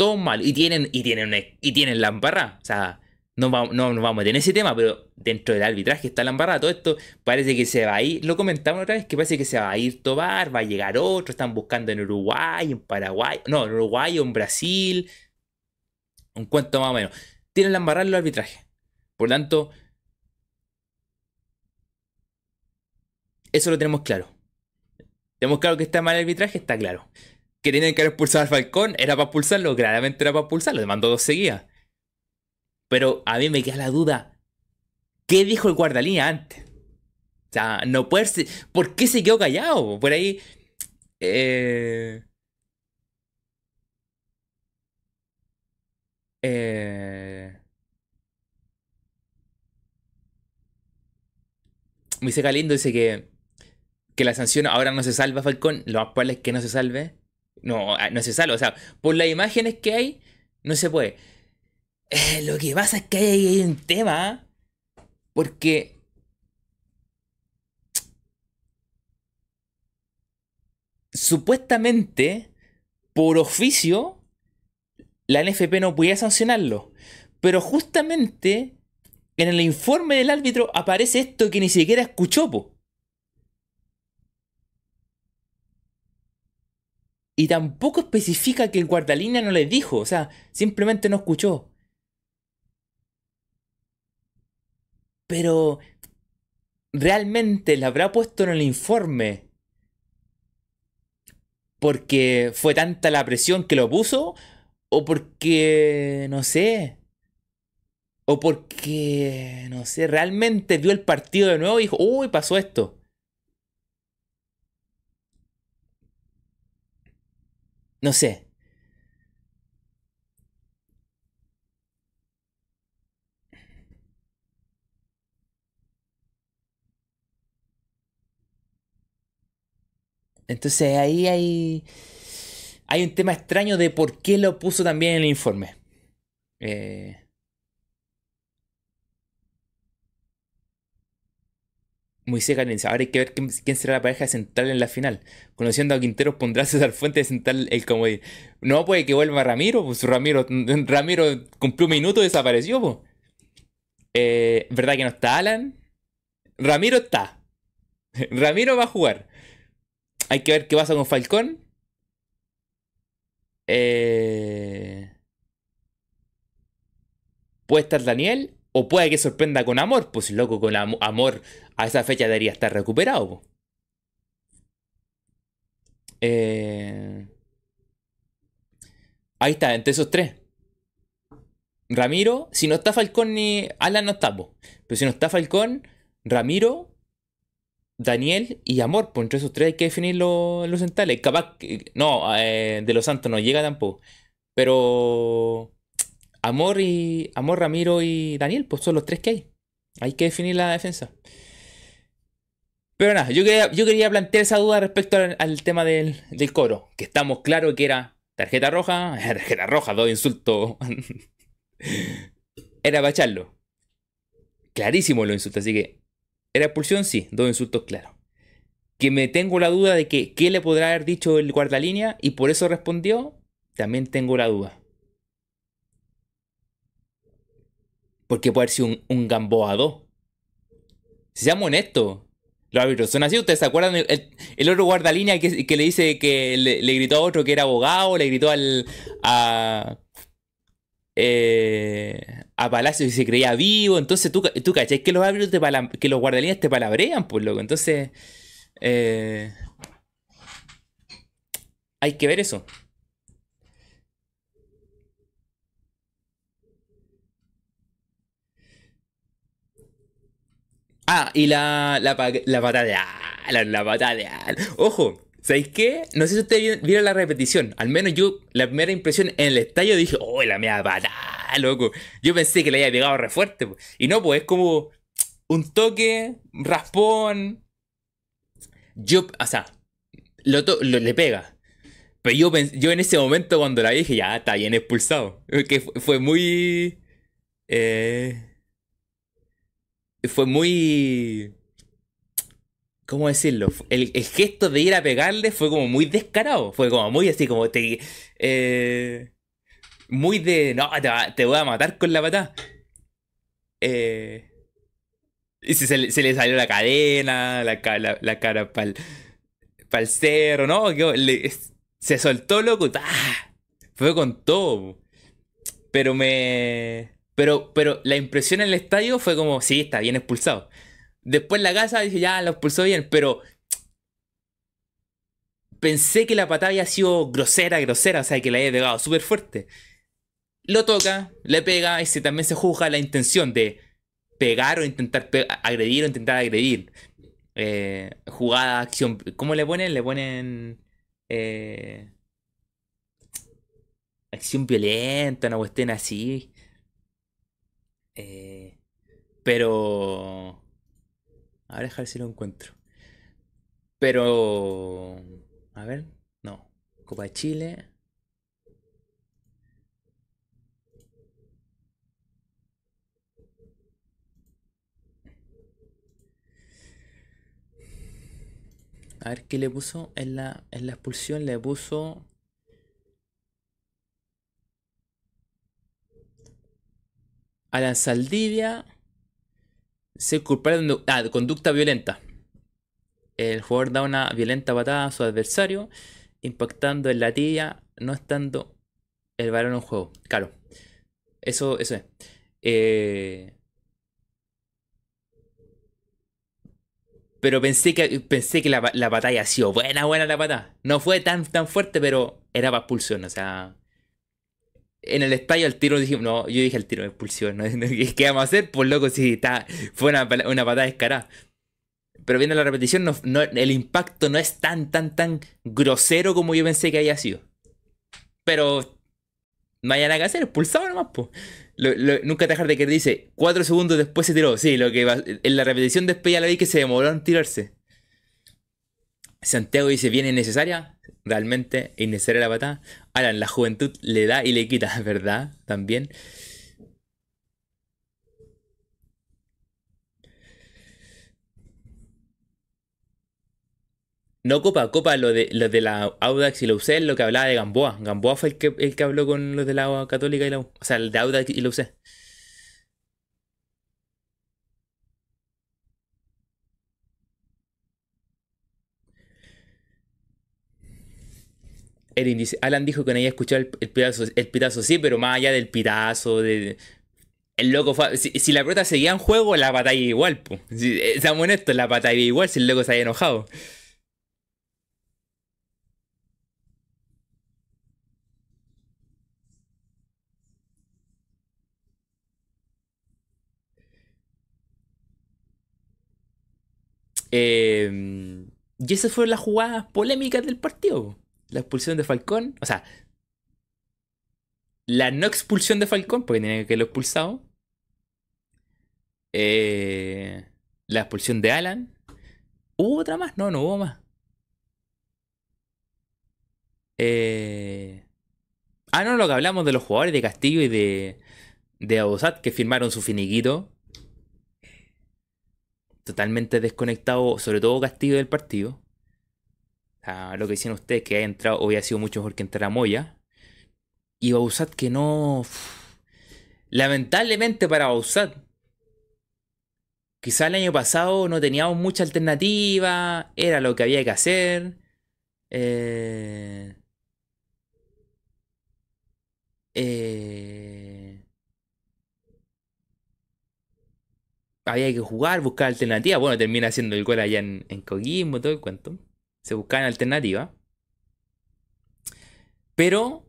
Todos mal. Y tienen, y tienen, y tienen la embarra. O sea, no, no nos vamos a en ese tema, pero dentro del arbitraje está la embarrada. Todo esto parece que se va a ir. Lo comentamos otra vez, que parece que se va a ir Tobar, va a llegar otro. Están buscando en Uruguay, en Paraguay. No, en Uruguay o en Brasil. Un cuento más o menos. Tienen la embarrada en los arbitrajes. Por tanto, eso lo tenemos claro. Tenemos claro que está mal el arbitraje, está claro. Que tienen que haber expulsado al Falcón, era para expulsarlo, claramente era para expulsarlo, le mandó dos seguidas. Pero a mí me queda la duda. ¿Qué dijo el guardalínea antes? O sea, no puede ser. ¿Por qué se quedó callado? Por ahí. Eh. Eh. Moisés Galindo dice que, que la sanción ahora no se salva, Falcón. Lo más probable es que no se salve. No, no se salva. O sea, por las imágenes que hay, no se puede. Eh, lo que pasa es que hay, un tema. Porque. Supuestamente, por oficio, la NFP no podía sancionarlo. Pero justamente en el informe del árbitro aparece esto que ni siquiera escuchó. Y tampoco especifica que el guardalínea no le dijo, o sea, simplemente no escuchó. Pero realmente la habrá puesto en el informe porque fue tanta la presión que lo puso o porque no sé o porque no sé realmente vio el partido de nuevo y dijo uy pasó esto no sé Entonces ahí hay, hay un tema extraño de por qué lo puso también en el informe. Eh, Moisés Garenza. Ahora hay que ver quién, será la pareja central en la final. Conociendo a Quinteros, pondrá César Fuente de central el comodín. No puede que vuelva Ramiro, pues Ramiro, Ramiro cumplió un minuto y desapareció, pues. ¿Verdad que no está Alan? Ramiro está. Ramiro va a jugar. Hay que ver qué pasa con Falcón. Eh, puede estar Daniel o puede que sorprenda con amor. Pues loco, con amor a esa fecha debería estar recuperado. Eh, ahí está, entre esos tres. Ramiro, si no está Falcón ni Alan no está, pero si no está Falcón, Ramiro, Daniel y Amor, pues entre esos tres hay que definir los, los centrales. Capaz, que- no, eh, de los Santos no llega tampoco. Pero Amor y Amor, Ramiro y Daniel, pues son los tres que hay. Hay que definir la defensa. Pero nada, yo quería, plantear esa duda respecto al, tema del, coro. Que estamos claros que era tarjeta roja, tarjeta roja, dos insultos. era para. Clarísimo los insultos, así que ¿Era expulsión? Sí, dos insultos claros. Que me tengo la duda de que qué le podrá haber dicho el guardalínea y por eso respondió, también tengo la duda. Porque puede haber sido un, un Gamboa 2. Si seamos honestos, los árbitros son así. ¿Ustedes se acuerdan? El, el- otro guardalínea que, que le dice que le, le gritó a otro que era abogado, le gritó al. a. eh, a Palacio y se creía vivo. Entonces tú, tú cachai que los árbitros te que los guardalíneas te palabrean, pues loco. Entonces. eh, hay que ver eso. Ah, y la, la, la Alan, la de Alan. Ojo, ¿sabéis qué? No sé si ustedes vieron, la repetición. Al menos yo, la primera impresión en el estadio dije, oh, la mía patada, loco. Yo pensé que le había pegado re fuerte. Y no, pues es como un toque, raspón. Yo, o sea, le pega. Pero yo, yo en ese momento cuando la vi dije, ya, está bien expulsado. Que fue, fue muy... eh, fue muy... ¿Cómo decirlo? El, el gesto de ir a pegarle fue como muy descarado. Fue como muy así, como te... eh, muy de... No, te, te voy a matar con la patada. Eh, y se, se le salió la cadena, la, la, la cara para el cerro, ¿no? Le- se soltó, loco. ¡ah! Fue con todo. Pero me... Pero, pero la impresión en el estadio fue como, sí, está bien expulsado. Después en la casa dije, ya, lo expulsó bien, pero pensé que la patada había sido grosera, grosera, o sea, que la había pegado súper fuerte. Lo toca, le pega y se, también se juzga la intención de pegar o intentar pe- agredir o intentar agredir. Eh, jugada, acción. ¿Cómo le ponen? Le ponen. eh, acción violenta, una cuestión así. Eh, pero. A ver, si lo encuentro. Pero. A ver, no. Copa de Chile. A ver qué le puso en la, en la expulsión. Le puso. Alan Saldivia. Se culpable de ah, de conducta violenta. El jugador da una violenta patada a su adversario, impactando en la tibia, no estando el balón en juego. Claro, eso, eso es. Eh, pero pensé que, pensé que la, la batalla ha sido buena, buena la patada. No fue tan, tan fuerte, pero era para expulsión. O sea, en el estadio al tiro dijimos, no, yo dije al tiro de expulsión. ¿no? ¿Qué vamos a hacer? Pues loco, si está, fue una, una patada descarada. Pero viendo la repetición, no- no- el impacto no es tan, tan, tan grosero como yo pensé que haya sido. Pero no hay nada que hacer, expulsado nomás, lo- nunca te dejar de que dice, cuatro segundos después se tiró. Sí, lo que en la repetición ya la vi que se demoró en tirarse. Santiago dice, ¿viene necesaria? Realmente, innecesaria la patada. Ahora, la juventud le da y le quita, ¿verdad? También. No, Copa, Copa, lo de, lo de la Audax y la UC es lo que hablaba de Gamboa. Gamboa fue el que, el que habló con los de la Católica y la U. O sea, el de Audax y la UC. Erin dice, Alan dijo que no había escuchado el, el pitazo, el pitazo, sí, pero más allá del pitazo, el loco fue, si, la pelota seguía en juego, la batalla igual, po. Si, eh, seamos honestos, la batalla igual si el loco se había enojado. Eh, y esas fueron las jugadas polémicas del partido. La expulsión de Falcón, o sea, la no expulsión de Falcón, porque tenía que lo expulsado. Eh, la expulsión de Alan. ¿Hubo otra más? No, no hubo más. Eh, ah, no, lo que hablamos de los jugadores de Castillo y de, de Abusat que firmaron su finiquito. Totalmente desconectado, sobre todo Castillo del partido. Lo que decían ustedes, que ha entrado, había sido mucho mejor que entrar a Moya. Y Bausat que no. Lamentablemente para Bausat. Quizá el año pasado no teníamos mucha alternativa. Era lo que había que hacer. Eh, eh, había que jugar, buscar alternativas. Bueno, termina haciendo el gol allá en, en Coquimbo, todo el cuento. Se buscaban alternativas. Pero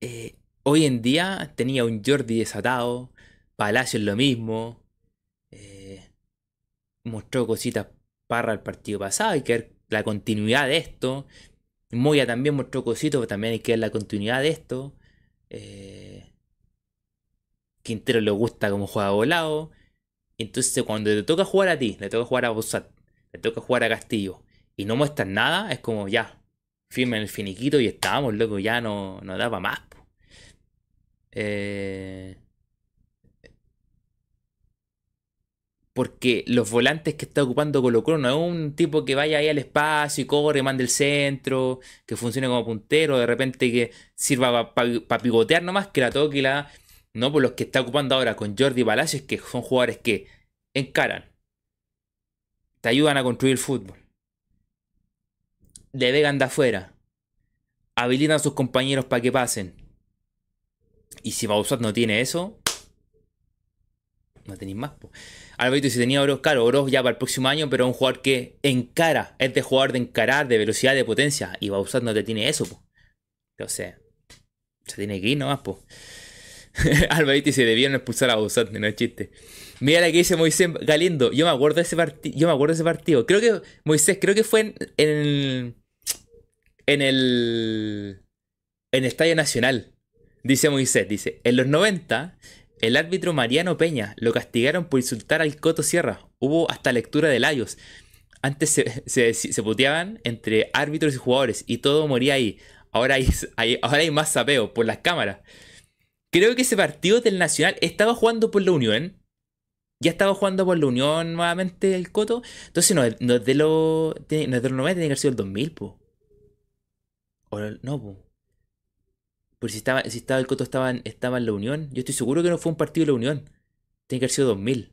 eh, hoy en día tenía un Jordi desatado, Palacio es lo mismo, eh, mostró cositas para el partido pasado, hay que ver la continuidad de esto. Moya también mostró cositas, pero también hay que ver la continuidad de esto. Eh, Quintero le gusta como juega volado. Entonces cuando te toca jugar a ti, le toca jugar a Bossat, le toca jugar a Castillo, y no muestras nada, es como ya, firme el finiquito y estábamos, loco, ya no, no da para más. Eh, porque los volantes que está ocupando Colo Colo no es un tipo que vaya ahí al espacio y corre, mande el centro, que funcione como puntero, de repente que sirva para pivotear nomás, que la toque y la... No, por los que está ocupando ahora con Jordi Palacios, que son jugadores que encaran, te ayudan a construir fútbol, le vegan de afuera, habilitan a sus compañeros para que pasen, y si Bausat no tiene eso, no tenéis más. Alberto, si tenía Oro, claro, Oro ya para el próximo año, pero es un jugador que encara, es de jugador de encarar, de velocidad, de potencia. Y Bausat no te tiene eso, pues. Entonces, se tiene que ir nomás, pues. Alberto se debieron expulsar a Bausat, no es chiste. Mira la que dice Moisés Galindo. Yo me acuerdo de ese partido. Yo me acuerdo de ese partido. Creo que, Moisés, creo que fue en, en el. En el. En Estadio Nacional. Dice Moisés, dice, en los 90, el árbitro Mariano Peña lo castigaron por insultar al Coto Sierra. Hubo hasta lectura de layos. Antes se, se, puteaban entre árbitros y jugadores y todo moría ahí. Ahora hay, ahora hay más sapeo por las cámaras. Creo que ese partido del Nacional estaba jugando por la Unión. Ya estaba jugando por la Unión nuevamente el Coto. Entonces no, no es de los 90, tiene que haber sido el 2000, po. O no. Porque si estaba, si estaba el Coto estaba en, la Unión, yo estoy seguro que no fue un partido de la Unión. Tiene que haber sido 2000.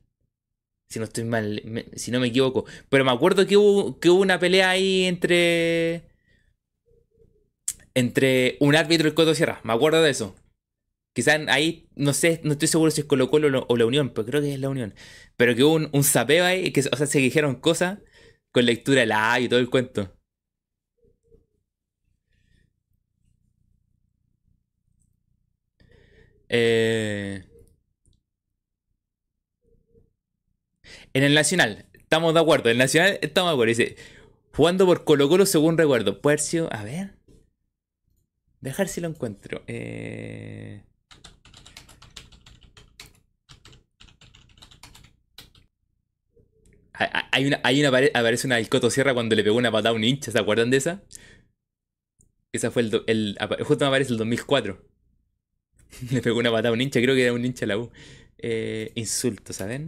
Si no estoy mal, si no me equivoco. Pero me acuerdo que hubo, que hubo una pelea ahí entre. Entre un árbitro y el Coto Sierra. Me acuerdo de eso. Quizás ahí, no sé, no estoy seguro si es Colo Colo o la Unión, pero creo que es la Unión. Pero que hubo un, un sapeo ahí, que, o sea, se dijeron cosas con lectura de la A y todo el cuento. Eh, en el Nacional, estamos de acuerdo. En el Nacional estamos de acuerdo. Dice, jugando por Colo Colo según recuerdo. Puercio, a ver. Dejar si lo encuentro. Eh... Hay una, hay una aparece una del Coto Sierra cuando le pegó una patada a un hincha, ¿se acuerdan de esa? Esa fue el, el justo me aparece el 2004. Le pegó una patada a un hincha, creo que era un hincha la U. Eh, insulto, ¿saben?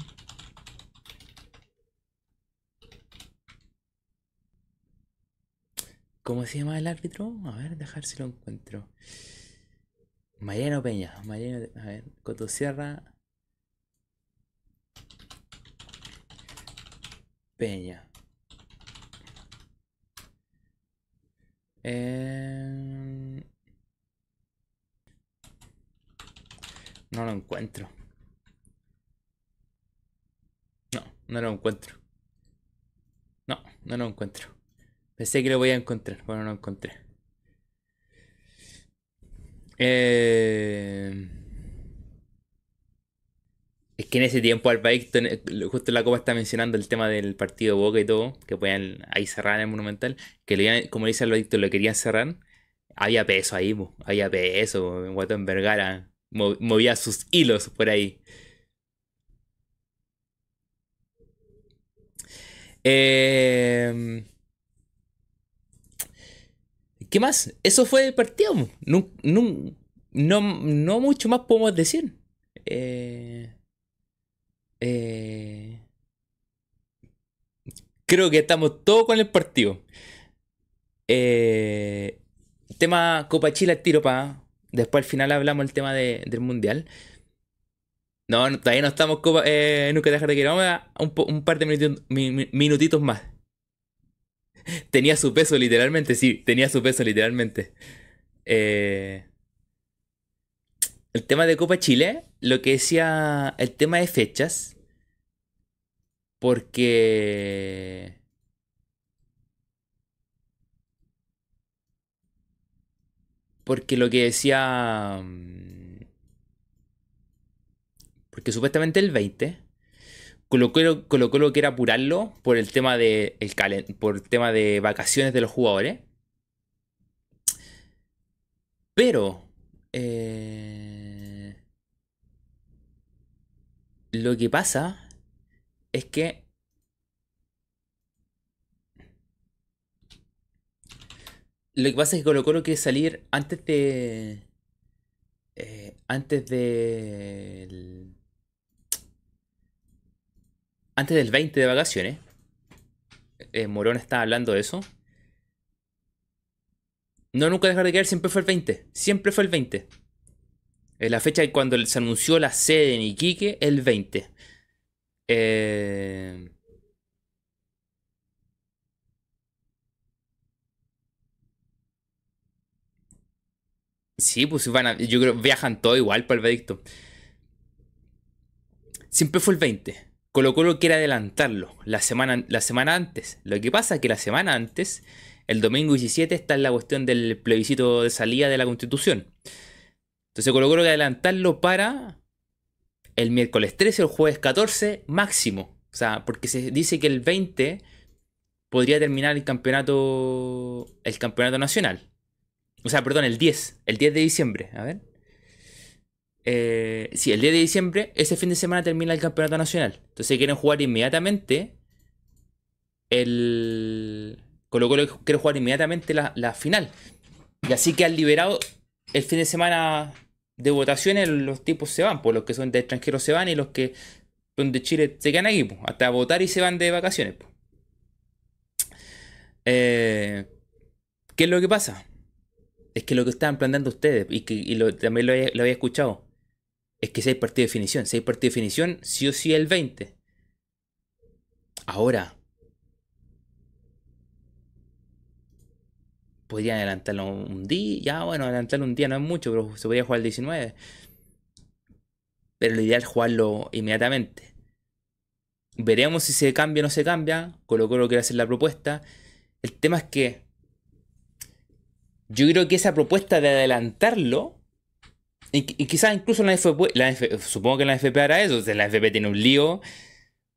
¿Cómo se llama el árbitro? A ver, dejar si lo encuentro. Mariano Peña. Mariano, a ver, Cotosierra. Peña. Eh... No lo encuentro. No, no lo encuentro. No, no lo encuentro. Pensé que lo voy a encontrar, pero no lo encontré. Eh... Es que en ese tiempo Alba justo la Copa está mencionando el tema del partido Boca y todo, que pueden ahí cerrar en el Monumental, que le, como dice Alba Víctor, lo querían cerrar. Había peso ahí, había peso, Guatón Vergara movía sus hilos por ahí. Eh, ¿Qué más? Eso fue el partido. No, no, mucho más podemos decir. Eh, eh, creo que estamos todos con el partido. Eh, tema Copa Chile tiro para. Después al final hablamos el tema del mundial. No, todavía no estamos Copa, nunca dejar de que vamos a un, par de minutitos más. tenía su peso literalmente, sí, tenía su peso literalmente. Eh, el tema de Copa Chile, lo que decía el tema de fechas, porque... Porque lo que decía... Mm, porque supuestamente el 20 Colo Colo, quiere apurarlo por el tema de el por el tema de vacaciones de los jugadores. Pero eh, lo que pasa es que lo que pasa es que Colo Colo quiere salir antes de eh, antes de antes del 20 de vacaciones, eh, Morón estaba hablando de eso. No, nunca dejar de caer, siempre fue el 20. Siempre fue el 20. Eh, la fecha cuando se anunció la sede en Iquique, el 20. Eh... Sí, pues van a, yo creo viajan todo igual para el veredicto. Siempre fue el 20. Colo Colo quiere adelantarlo la semana, la semana antes. Lo que pasa es que la semana antes, el domingo 17, está en la cuestión del plebiscito de salida de la Constitución. Entonces Colo Colo quiere adelantarlo para el miércoles 13 o el jueves 14 máximo. O sea, porque se dice que el 20 podría terminar el campeonato el campeonato nacional. O sea, perdón, el 10, el 10 de diciembre. A ver. Eh, sí, el 10 de diciembre, ese fin de semana termina el campeonato nacional. Entonces quieren jugar inmediatamente el... Colo Colo quiere jugar inmediatamente la, final. Y así que han liberado el fin de semana de votaciones, los tipos se van, pues los que son de extranjeros se van y los que son de Chile se quedan aquí, pues, hasta votar y se van de vacaciones. Pues. Eh, ¿Qué es lo que pasa? Es que lo que estaban planteando ustedes, y que también lo había escuchado, es que si hay partido de definición. Si hay partido de definición, sí o sí el 20. Ahora, podrían adelantarlo un día. Ya, bueno, adelantarlo un día no es mucho, pero se podría jugar el 19. Pero lo ideal es jugarlo inmediatamente. Veremos si se cambia o no se cambia. Colo Colo quiere hacer la propuesta. El tema es que yo creo que esa propuesta de adelantarlo y, quizás incluso la FP, la supongo que la FP hará eso, la FP tiene un lío,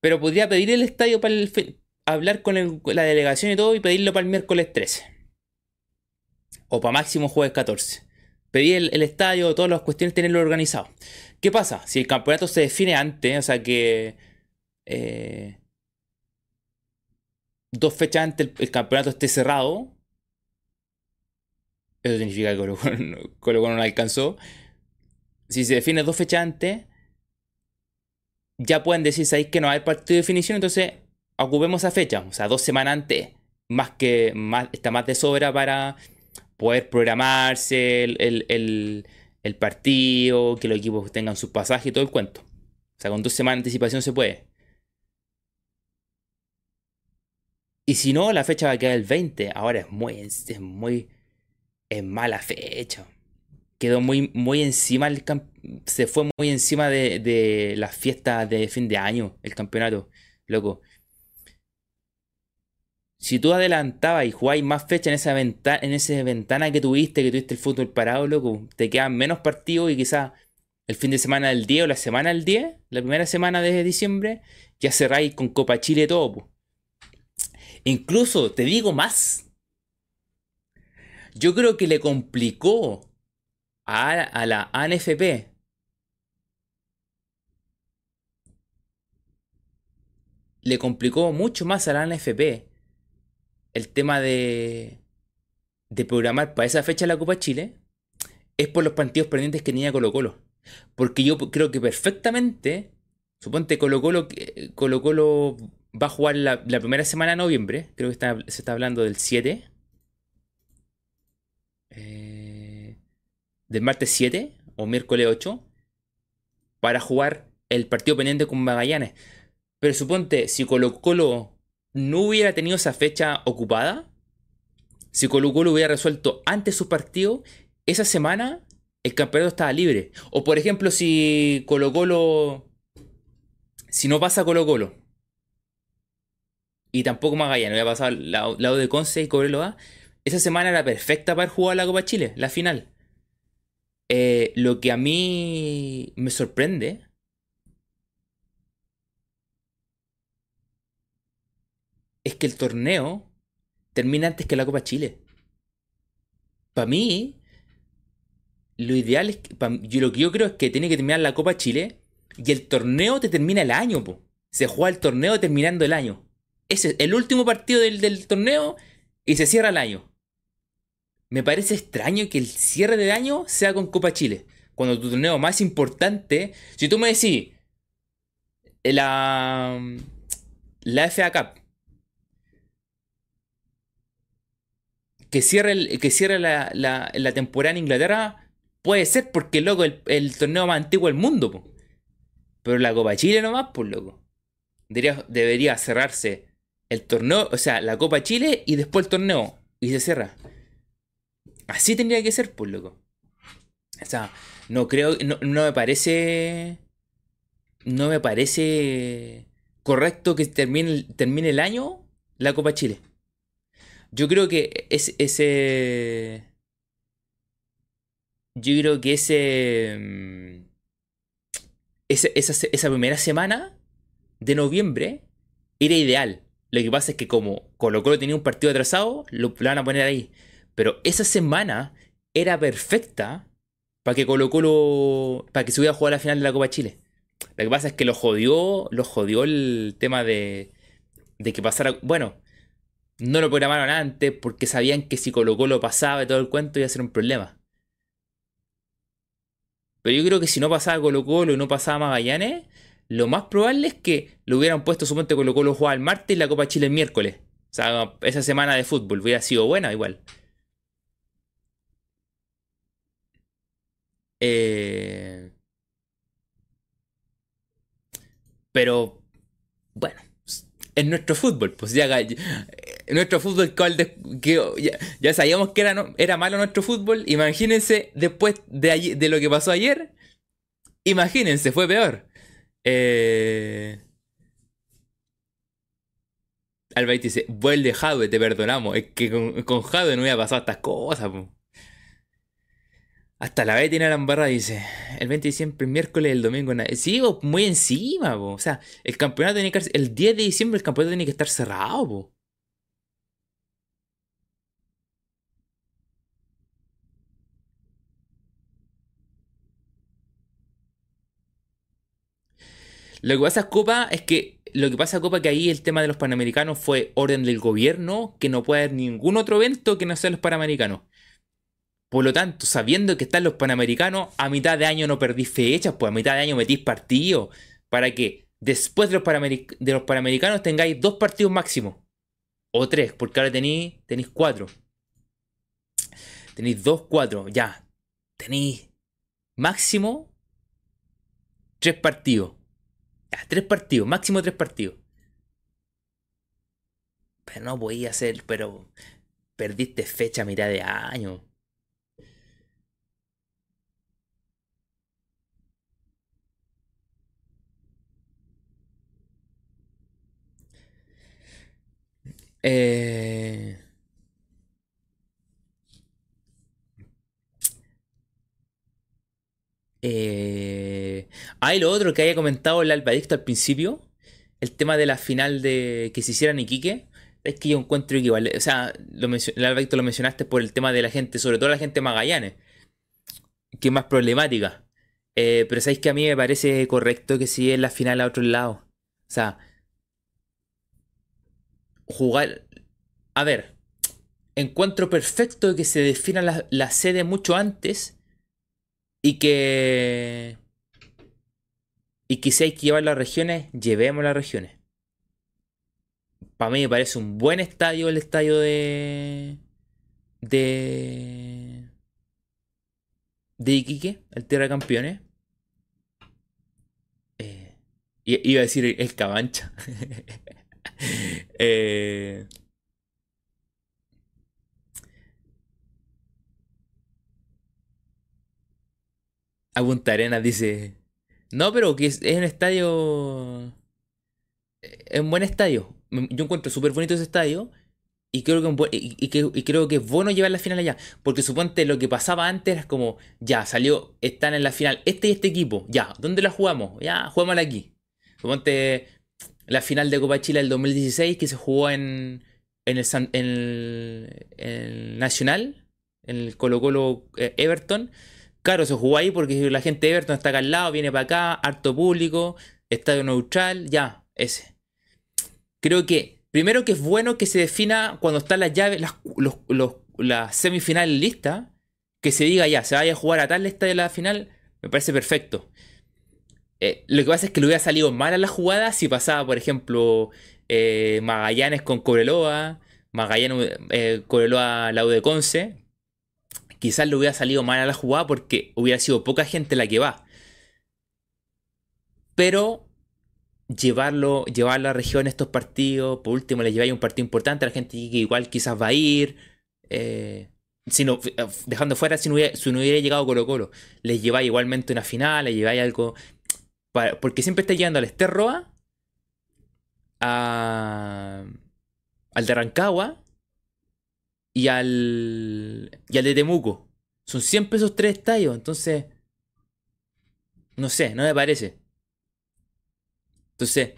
pero podría pedir el estadio para hablar con la delegación y todo y pedirlo para el miércoles 13. O para máximo jueves 14. Pedir el, estadio, todas las cuestiones, tenerlo organizado. ¿Qué pasa? Si el campeonato se define antes, o sea que... Eh, dos fechas antes el, campeonato esté cerrado. Eso significa que Colo Colo no alcanzó si se define dos fechas antes, ya pueden decir, ¿sabéis que no hay partido de definición? Entonces, ocupemos esa fecha, o sea, dos semanas antes, más que, más, está más de sobra para poder programarse el, partido, que los equipos tengan sus pasajes y todo el cuento. O sea, con dos semanas de anticipación se puede. Y si no, la fecha va a quedar el 20. Ahora es muy, es muy, es mala fecha quedó muy, muy encima, el se fue muy encima de, las fiestas de fin de año, el campeonato, loco. Si tú adelantabas y jugabas más fecha en esa, ventana, en esa ventana que tuviste, que tuviste el fútbol parado, loco, te quedan menos partidos y quizás el fin de semana del 10 o la semana del 10, la primera semana de diciembre, ya cerráis con Copa Chile todo. Incluso, te digo más. Yo creo que le complicó a, la ANFP le complicó mucho más a la ANFP el tema de, de programar para esa fecha la Copa Chile es por los partidos pendientes que tenía Colo Colo. Porque yo creo que perfectamente, suponte Colo Colo, que- Colo Colo va a jugar la, la primera semana de noviembre, creo que está- se está hablando del 7, eh, del martes 7 o miércoles 8, para jugar el partido pendiente con Magallanes. Pero suponte, si Colo Colo no hubiera tenido esa fecha ocupada, si Colo Colo hubiera resuelto antes su partido, esa semana el campeonato estaba libre. O por ejemplo, si Colo Colo... Si no pasa Colo Colo. Y tampoco Magallanes, había pasado al lado, lado de Conce y Cobreloa. Esa semana era perfecta para jugar la Copa Chile, la final. Eh, lo que a mí me sorprende es que el torneo termina antes que la Copa Chile. Para mí, lo ideal es que, yo, lo que yo creo es que tiene que terminar la Copa Chile y el torneo te termina el año. Se juega el torneo terminando el año. Ese es el último partido del torneo y se cierra el año. Me parece extraño que el cierre de año sea con Copa Chile. Cuando tu torneo más importante. Si tú me decís. La. La FA Cup. Que cierre, que cierre la, la- la temporada en Inglaterra. Puede ser porque, loco, el, el torneo más antiguo del mundo, po. Pero la Copa Chile nomás, pues, loco. Debería, debería cerrarse el torneo, o sea, la Copa Chile y después el torneo. Y se cierra. Así tendría que ser, pues, loco. O sea, no creo, no, no me parece. No me parece correcto que termine, termine el año la Copa Chile. Yo creo que es, ese. Yo creo que ese. mm, ese- esa, se- esa primera semana de noviembre era ideal. Lo que pasa es que como Colo Colo tenía un partido atrasado, lo, lo van a poner ahí. Pero esa semana era perfecta para que Colo Colo. para que se hubiera jugado la final de la Copa Chile. Lo que pasa es que lo jodió. Lo jodió el tema de. de que pasara. Bueno, no lo programaron antes porque sabían que si Colo Colo pasaba y todo el cuento iba a ser un problema. Pero yo creo que si no pasaba Colo Colo y no pasaba Magallanes, lo más probable es que lo hubieran puesto, suponte Colo Colo jugaba el martes y la Copa Chile el miércoles. O sea, esa semana de fútbol hubiera sido buena igual. Eh, pero, bueno, es nuestro fútbol. Pues ya, nuestro fútbol ya, sabíamos que era, era malo nuestro fútbol. Imagínense después de, ayer- de lo que pasó ayer. Imagínense, fue peor. Eh, dice, vuelve Jadwe, te perdonamos. Es que con, con Jadwe no hubiera pasado estas cosas. po. Hasta la vez tiene la embarrada, dice. El 20 de diciembre, miércoles, el domingo. Sí, po, muy encima, po. O sea, el campeonato tiene que el 10 de diciembre el campeonato tiene que estar cerrado, po. Lo que pasa Copa es que lo que pasa Copa que ahí el tema de los panamericanos fue orden del gobierno que no puede haber ningún otro evento que no sea los panamericanos. Por lo tanto, sabiendo que están los panamericanos, a mitad de año no perdís fechas, pues a mitad de año metís partidos para que después de los, Panameric- de los panamericanos tengáis dos partidos máximos. O tres, porque ahora tenéis, tenéis cuatro. Tenéis dos, cuatro, ya. Tenéis máximo tres partidos. Ya, tres partidos, máximo tres partidos. Pero no podía hacer, pero perdiste fecha a mitad de año. Eh... Ah, y lo otro que había comentado el Albadicto al principio, el tema de la final de que se hiciera Iquique, es que yo encuentro que igual, o sea, lo el Albadicto lo mencionaste por el tema de la gente, sobre todo la gente Magallanes, que es más problemática. Eh, pero sabéis que a mí me parece correcto que si es la final a otro lado. O sea, jugar. A ver, encuentro perfecto que se defina la, sede mucho antes y que. Y que si hay que llevar las regiones, llevemos las regiones. Para mí me parece un buen estadio el estadio de. de. de Iquique, el Tierra de Campeones. Eh, iba a decir el Cabancha. eh, a Punta Arenas dice. No, pero que es, un estadio. Es un buen estadio. Yo encuentro súper bonito ese estadio. Y creo, que, y, creo que es bueno llevar la final allá. Porque suponte lo que pasaba antes era como, ya, salió, están en la final este y este equipo. Ya, ¿dónde la jugamos? Ya, jugámosla aquí. Suponte la final de Copa Chile del 2016 que se jugó en, en, el, en, Nacional, en el Colo Colo eh, Everton. Claro, se jugó ahí porque la gente de Everton está acá al lado, viene para acá, harto público, estadio neutral, ya, ese. Creo que, primero que es bueno que se defina cuando están las llaves, las, los, semifinales listas, que se diga ya, se vaya a jugar a tal estadio de la final, me parece perfecto. Eh, lo que pasa es que le hubiera salido mal a la jugada si pasaba, por ejemplo, eh, Magallanes con Cobreloa, Magallanes, eh, Cobreloa, Lau de Conce, quizás le hubiera salido mal a la jugada porque hubiera sido poca gente la que va. Pero llevarlo, llevar a la región estos partidos, por último le lleváis un partido importante, la gente igual quizás va a ir. Eh, dejando fuera si no, hubiera, si no hubiera llegado Colo Colo, les lleváis igualmente una final, les lleváis algo. Porque siempre está llegando al Esterroa, a, al de Rancagua y al, y al de Temuco. Son siempre esos tres estadios, entonces... No sé, no me parece. Entonces,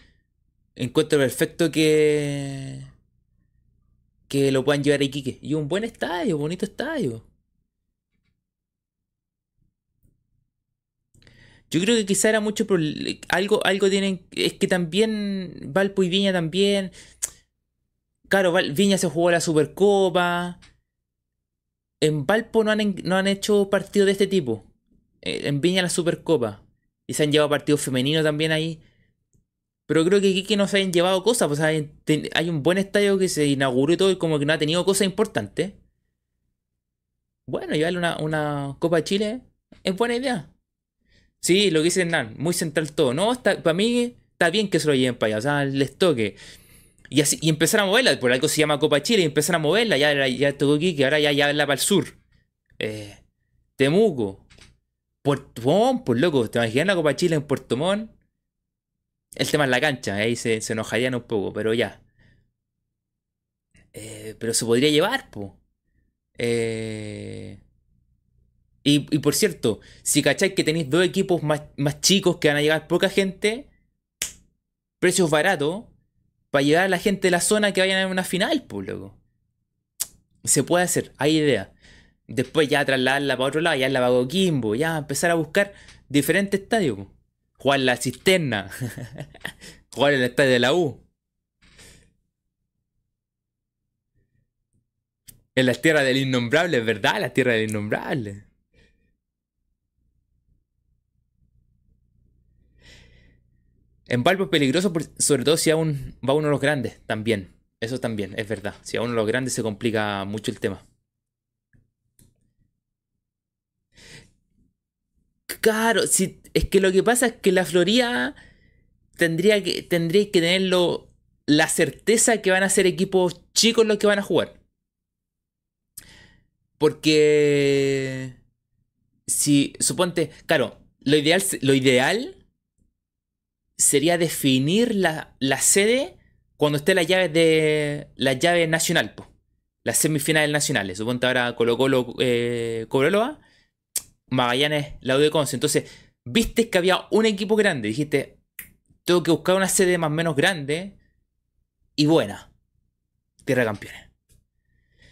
encuentro perfecto que... Que lo puedan llevar a Iquique. Y un buen estadio, bonito estadio. Yo creo que quizá era mucho por algo, algo tienen. Es que también Valpo y Viña también. Claro, Viña se jugó la Supercopa. En Valpo no han, no han hecho partidos de este tipo. Eh, en Viña la Supercopa. Y se han llevado partidos femeninos también ahí. Pero creo que aquí no se hayan llevado cosas. Pues hay, un buen estadio que se inauguró y todo y como que no ha tenido cosas importantes. Bueno, llevarle una, una Copa Chile es buena idea. Sí, lo que dice Hernán, muy central todo. No, está, para mí está bien que se lo lleven para allá. O sea, les toque. Y, así, y empezar a moverla, por algo se llama Copa Chile, y empezar a moverla, ya, ya aquí, que ahora ya, ya la para el sur. Eh, Temuco, Puerto Montt, pues loco, ¿te imaginas la Copa Chile en Puerto Montt? El tema es la cancha, ahí se, se enojarían un poco, pero ya. Eh, pero se podría llevar, pues. Eh, y, por cierto, si cacháis que tenéis dos equipos más, más chicos que van a llegar poca gente, precios baratos, para llegar a la gente de la zona que vayan a una final, pues, loco. Se puede hacer, hay idea. Después ya trasladarla para otro lado, ya la para Kimbo, ya empezar a buscar diferentes estadios. Jugar la cisterna. Jugar el estadio de la U. En las tierras del innombrable, ¿verdad? Las tierras del innombrable. En Valpo es peligroso, sobre todo si aún va uno de los grandes, también. Eso también, es verdad. Si a uno de los grandes se complica mucho el tema. Claro, si, es que lo que pasa es que la Florida tendría que, tendría que tenerlo la certeza que van a ser equipos chicos los que van a jugar. Porque si suponte, claro, lo ideal, lo ideal sería definir la, sede cuando esté la llave de la llave nacional, las semifinales nacionales. Suponte ahora Colo Colo eh, Cobreloa, Magallanes, la U de Conce. Entonces, viste que había un equipo grande, dijiste, tengo que buscar una sede más o menos grande y buena. Tierra de Campeones.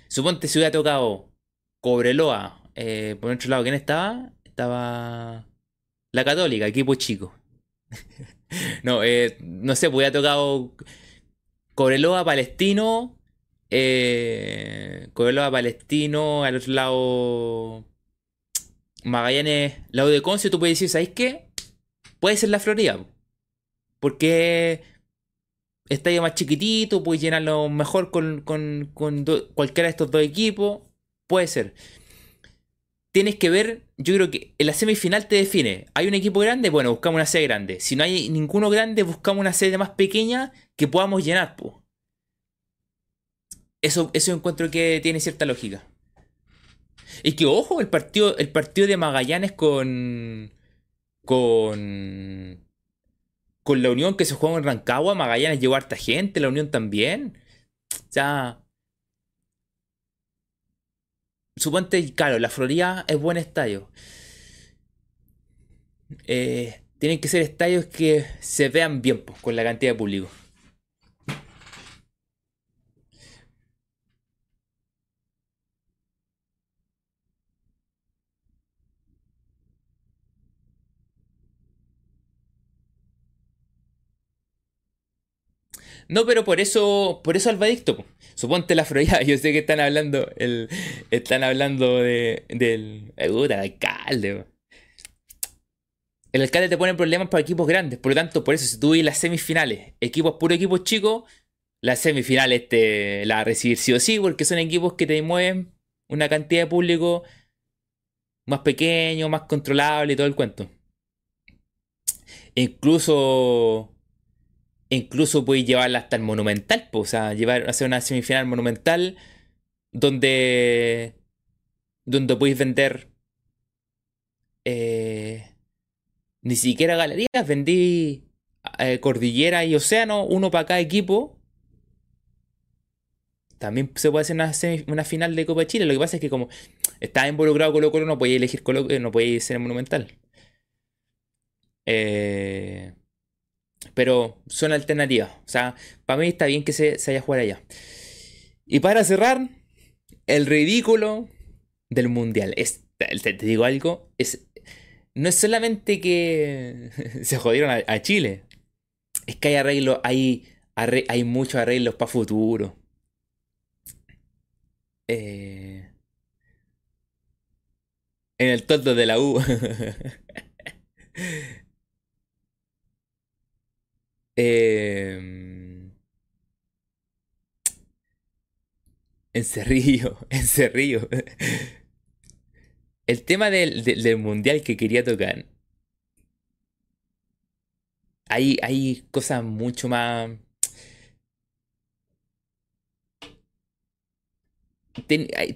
Suponte si hubiera tocado Cobreloa, eh, por otro lado, ¿quién estaba? Estaba la Católica, equipo chico. no, eh, no sé, pues hubiera tocado Cobreloa, Palestino, eh, Cobreloa, Palestino, al otro lado Magallanes, lado de Conce, tú puedes decir, ¿sabes qué? Puede ser la Florida. Porque estadio más chiquitito, puedes llenarlo mejor con, cualquiera de estos dos equipos. Puede ser. Tienes que ver, yo creo que en la semifinal te define. ¿Hay un equipo grande? Bueno, buscamos una sede grande. Si no hay ninguno grande, buscamos una sede más pequeña que podamos llenar. Eso, eso encuentro que tiene cierta lógica. Y que, ojo, el partido, el partido de Magallanes con. con. con la Unión que se jugó en Rancagua, Magallanes llevó harta gente, la Unión también. O sea. Suponte, claro, la Florida es buen estadio. Eh, tienen que ser estadios que se vean bien con la cantidad de público. No, pero por eso, por eso Albadicto. Suponte la Florida, yo sé que están hablando, el, están hablando de, del, del alcalde. El alcalde te pone problemas para equipos grandes, por lo tanto, por eso si tú ves las semifinales, equipos puro equipos chicos, las semifinales te la recibir sí o sí, porque son equipos que te mueven una cantidad de público más pequeño, más controlable y todo el cuento. Incluso incluso podéis llevarla hasta el monumental, pues, o sea, llevar, hacer una semifinal monumental donde, donde podéis vender eh, ni siquiera galerías, vendí eh, cordillera y océano, uno para cada equipo. También se puede hacer una, una, final de Copa de Chile. Lo que pasa es que como está involucrado Colo Colo, no podéis elegir Colo, no podéis ser monumental. Eh, pero son alternativas. O sea, para mí está bien que se, se haya jugado allá. Y para cerrar, el ridículo del mundial. Es, te, digo algo, es, no es solamente que se jodieron a, Chile. Es que hay arreglos, hay, hay muchos arreglos para futuro. Eh, en el tonto de la U. Eh, en Cerrillo, en Cerrillo. El tema del, mundial que quería tocar. Hay, hay cosas mucho más.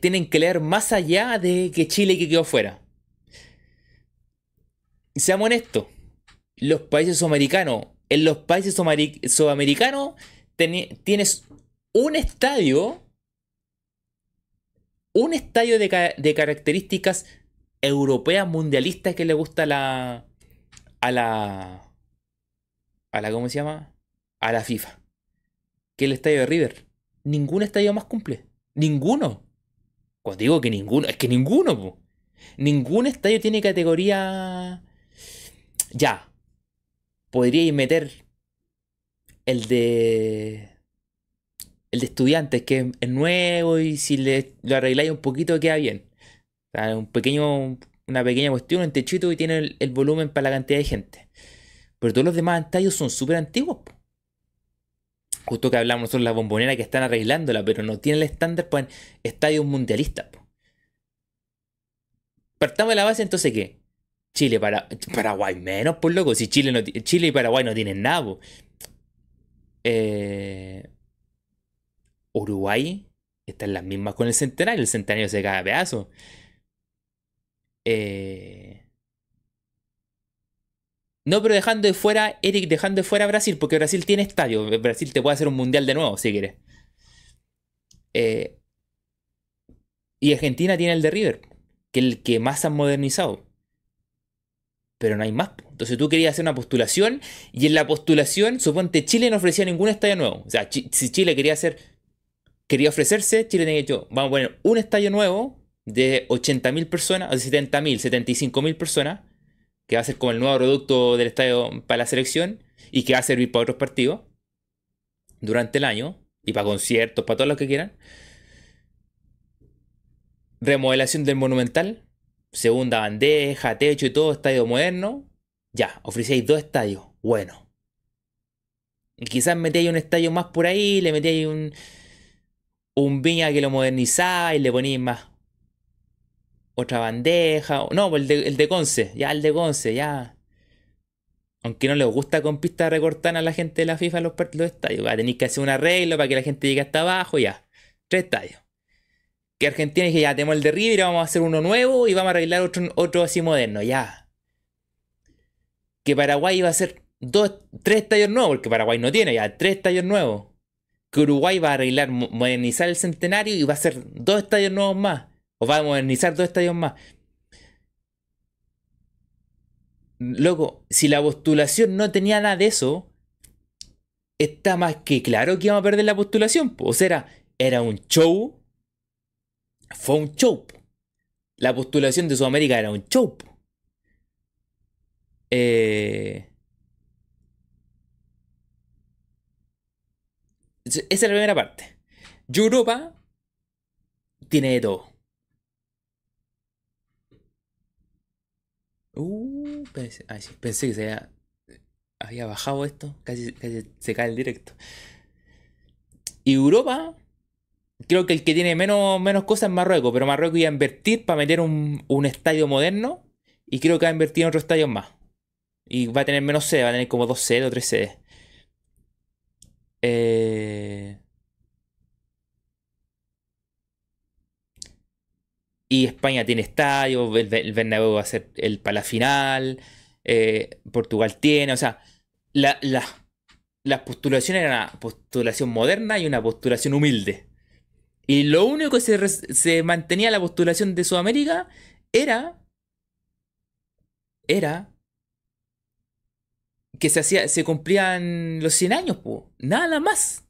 tienen que leer más allá de que Chile que quedó fuera. Seamos honestos, los países sudamericanos en los países sudamericanos tienes un estadio, un estadio de, características europeas mundialistas que le gusta a la, a la, a la, ¿cómo se llama? A la FIFA. Que el estadio de River. Ningún estadio más cumple. Ninguno. Cuando digo que ninguno, es que ninguno. Ningún estadio tiene categoría... Ya, podríais meter el de. El de estudiantes, que es nuevo y si le, lo arregláis un poquito queda bien. Un pequeño, una pequeña cuestión, un techito y tiene el, volumen para la cantidad de gente. Pero todos los demás estadios son súper antiguos. Justo que hablamos nosotros la bombonera que están arreglándola, pero no tiene el estándar para estadios mundialistas. Partamos de la base entonces que Chile, para, Paraguay menos, por loco. Si Chile, no, Chile y Paraguay no tienen nada. Eh, Uruguay está en las mismas con el centenario. El centenario se cae a pedazo. Eh, no, pero dejando de fuera, Eric, dejando de fuera Brasil, porque Brasil tiene estadio. Brasil te puede hacer un mundial de nuevo, si quieres. Eh, y Argentina tiene el de River, que es el que más han modernizado. Pero no hay más. Entonces tú querías hacer una postulación y en la postulación, suponte, Chile no ofrecía ningún estadio nuevo. O sea, si Chile quería hacer, quería ofrecerse, Chile tenía dicho, vamos a poner un estadio nuevo de 80.000 personas, o de 70.000, 75.000 personas, que va a ser como el nuevo producto del estadio para la selección y que va a servir para otros partidos durante el año y para conciertos, para todos los que quieran. Remodelación del Monumental, segunda bandeja, techo y todo, estadio moderno. Ya, ofrecéis dos estadios. Bueno. Y quizás metéis un estadio más por ahí, le metéis un, un viña que lo modernizáis, le ponéis más otra bandeja. No, el de, el de Conce, ya el de Conce, ya. Aunque no les gusta con pistas recortar a la gente de la FIFA los, los estadios. Tener que hacer un arreglo para que la gente llegue hasta abajo, ya. Tres estadios que Argentina dije, ya tenemos el de River, vamos a hacer uno nuevo y vamos a arreglar otro, otro así moderno, ya. Que Paraguay iba a hacer dos, tres estadios nuevos, porque Paraguay no tiene ya, tres estadios nuevos. Que Uruguay va a arreglar, modernizar el centenario y va a hacer dos estadios nuevos más. O va a modernizar dos estadios más. Loco, si la postulación no tenía nada de eso, está más que claro que íbamos a perder la postulación. O sea, era, era un show fue un show. La postulación de Sudamérica era un show. Eh, esa es la primera parte. Europa tiene de todo. Uh, pensé, que se había, bajado esto. Casi, casi se cae el directo. Y Europa creo que el que tiene menos, menos cosas es Marruecos, pero Marruecos iba a invertir para meter un, estadio moderno y creo que va a invertir en otro estadio más. Y va a tener menos sede, va a tener como dos sedes o tres sedes. Eh, y España tiene estadio, el, Bernabéu va a ser el para la final, eh, Portugal tiene, o sea, la, las postulaciones eran una postulación moderna y una postulación humilde. Y lo único que se, se mantenía la postulación de Sudamérica era. Era. Que se, hacía, se cumplían los 100 años, po. Nada más.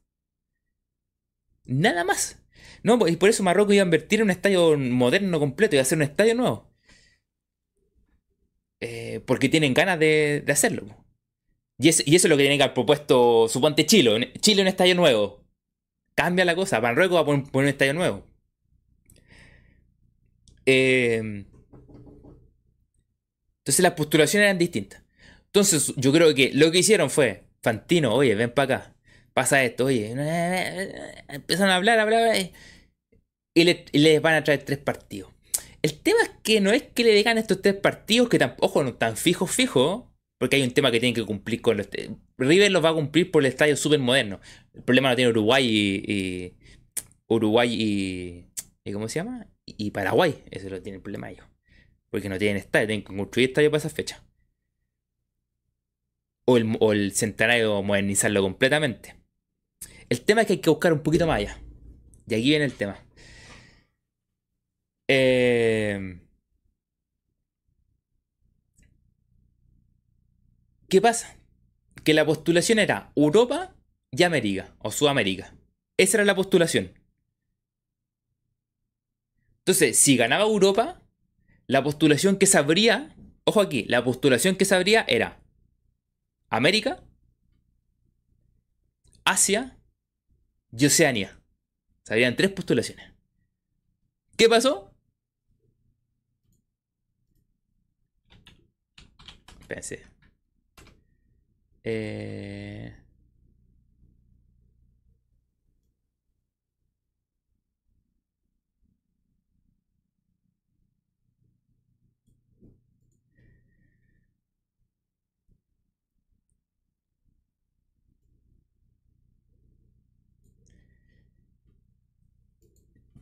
Nada más. No, y por eso Marruecos iba a invertir en un estadio moderno completo, iba a hacer un estadio nuevo. Eh, porque tienen ganas de, hacerlo. Y, eso es lo que tiene que haber propuesto, suponte Chile. Chile un estadio nuevo cambia la cosa. Marruecos va a poner, un estadio nuevo. Em, entonces las postulaciones eran distintas. Entonces yo creo que lo que hicieron fue, Fantino, oye, ven para acá, pasa esto, oye, empezaron a hablar, a hablar, y, les van a traer tres partidos. El tema es que no es que le digan estos tres partidos que tampoco, no tan fijos, fijos, porque hay un tema que tienen que cumplir con los... River los va a cumplir por el estadio súper moderno. El problema lo tiene Uruguay y... Uruguay y... ¿Y cómo se llama? Y Paraguay. Ese lo tiene el problema ellos. Porque no tienen estadio, tienen que construir estadio para esa fecha. O el, o el centenario modernizarlo completamente. El tema es que hay que buscar un poquito más allá. Y aquí viene el tema. Eh... ¿Qué pasa? Que la postulación era Europa y América, o Sudamérica. Esa era la postulación. Entonces, si ganaba Europa, la postulación que sabría, ojo aquí, la postulación que sabría era América, Asia y Oceanía. Sabrían tres postulaciones. ¿Qué pasó? Pensé. Eh...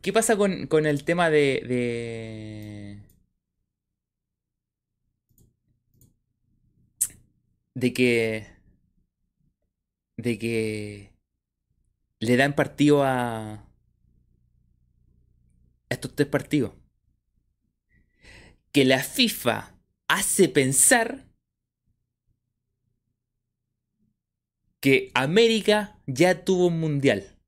¿Qué pasa con, con el tema de, de, de que de que le dan partido a estos tres partidos. Que la FIFA hace pensar que América ya tuvo un mundial.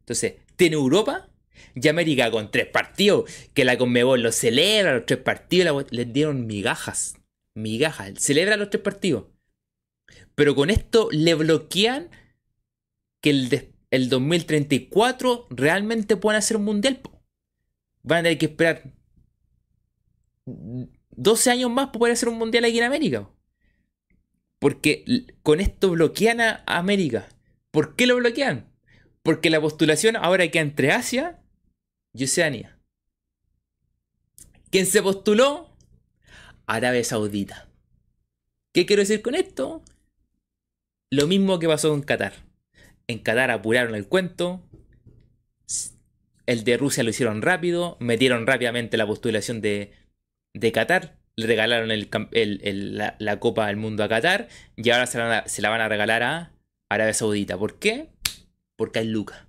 Entonces, tiene Europa y América con tres partidos, que la Conmebol lo celebra, los tres partidos les dieron migajas. Migajas, celebra los tres partidos. Pero con esto le bloquean que el, el 2034 realmente puedan hacer un mundial. Van a tener que esperar 12 años más para poder hacer un mundial aquí en América. Porque con esto bloquean a América. ¿Por qué lo bloquean? Porque la postulación ahora queda entre Asia y Oceanía. ¿Quién se postuló? Arabia Saudita. ¿Qué quiero decir con esto? Lo mismo que pasó con Qatar. En Qatar apuraron el cuento. El de Rusia lo hicieron rápido. Metieron rápidamente la postulación de, de Qatar. Le regalaron la, Copa del Mundo a Qatar. Y ahora se la, se la van a regalar a Arabia Saudita. ¿Por qué? Porque hay lucas.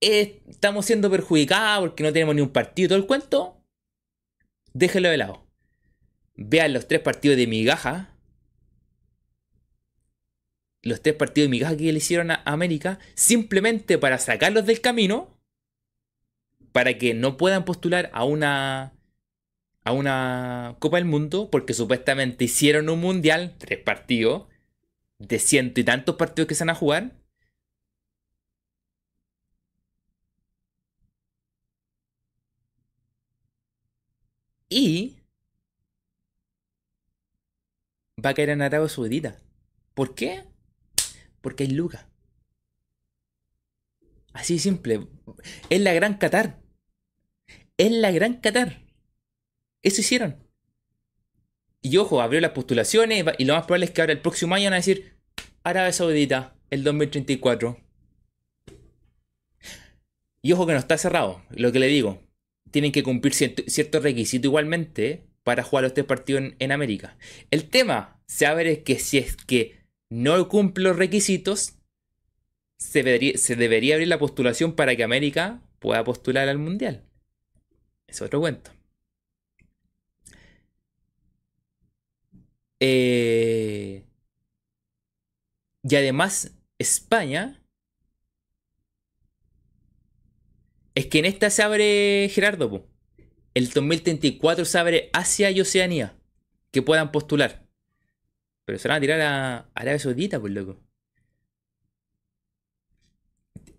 estamos siendo perjudicados porque no tenemos ni un partido. Todo el cuento. Déjenlo de lado. Vean los tres partidos de migaja los tres partidos de migaja que le hicieron a América simplemente para sacarlos del camino para que no puedan postular a una a una Copa del Mundo porque supuestamente hicieron un mundial, tres partidos de ciento y tantos partidos que se van a jugar. Y va a caer en Arabia Saudita. ¿Por qué? Porque hay lucas. Así simple. Es la gran Qatar. Es la gran Qatar. Eso hicieron. Y ojo, abrió las postulaciones y lo más probable es que ahora el próximo año van a decir Arabia Saudita, el 2034. Y ojo que no está cerrado, lo que le digo. Tienen que cumplir cierto, requisito igualmente para jugar los tres partidos en, en América. El tema, se abre es que si es que no cumple los requisitos, se debería, abrir la postulación para que América pueda postular al Mundial. Es otro cuento. Eh, y además, España. Es que en esta se abre, Gerardo, el 2034 se abre Asia y Oceanía que puedan postular. Pero se van a tirar a Arabia Saudita, pues loco.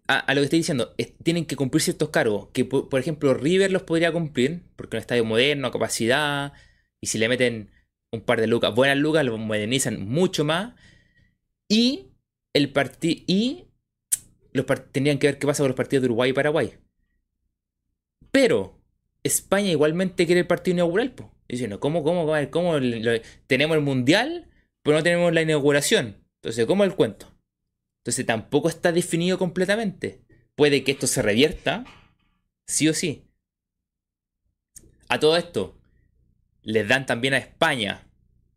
A, lo que estoy diciendo, tienen que cumplir ciertos cargos. Que por, ejemplo, River los podría cumplir, porque un estadio moderno, capacidad. Y si le meten un par de lucas, buenas lucas, lo modernizan mucho más. Y el partido. Y los tendrían que ver qué pasa con los partidos de Uruguay y Paraguay. Pero España igualmente quiere el partido inaugural, pues. Diciendo, ¿cómo, cómo, cómo, cómo tenemos el mundial? Pero no tenemos la inauguración. Entonces, ¿cómo el cuento? Entonces tampoco está definido completamente. Puede que esto se revierta, sí o sí. A todo esto, les dan también a España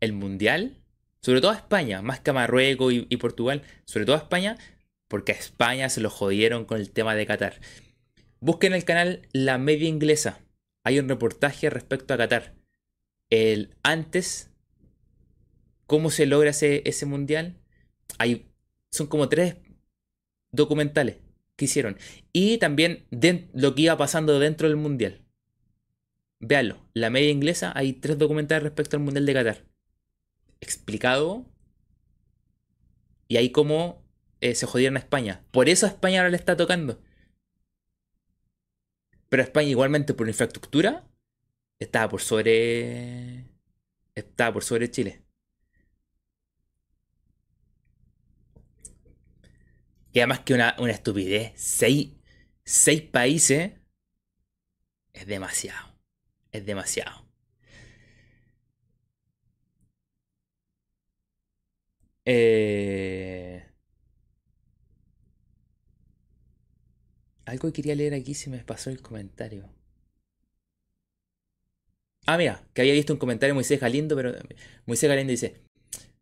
el Mundial, sobre todo a España, más que a Marruecos y, y Portugal, sobre todo a España, porque a España se lo jodieron con el tema de Qatar. Busquen el canal La Media Inglesa. Hay un reportaje respecto a Qatar. El antes cómo se logra ese, ese mundial. Hay, son como tres documentales que hicieron. Y también lo que iba pasando dentro del mundial. Véanlo, la media inglesa hay tres documentales respecto al mundial de Qatar. Explicado. Y ahí cómo eh, se jodieron a España. Por eso a España ahora le está tocando. Pero España igualmente por infraestructura estaba por sobre. Estaba por sobre Chile. Y además que una, estupidez. Seis, seis países es demasiado. Es demasiado. Eh... Algo que quería leer aquí se me pasó el comentario. Ah, mira, que había visto un comentario de Moisés Galindo, pero Moisés Galindo dice,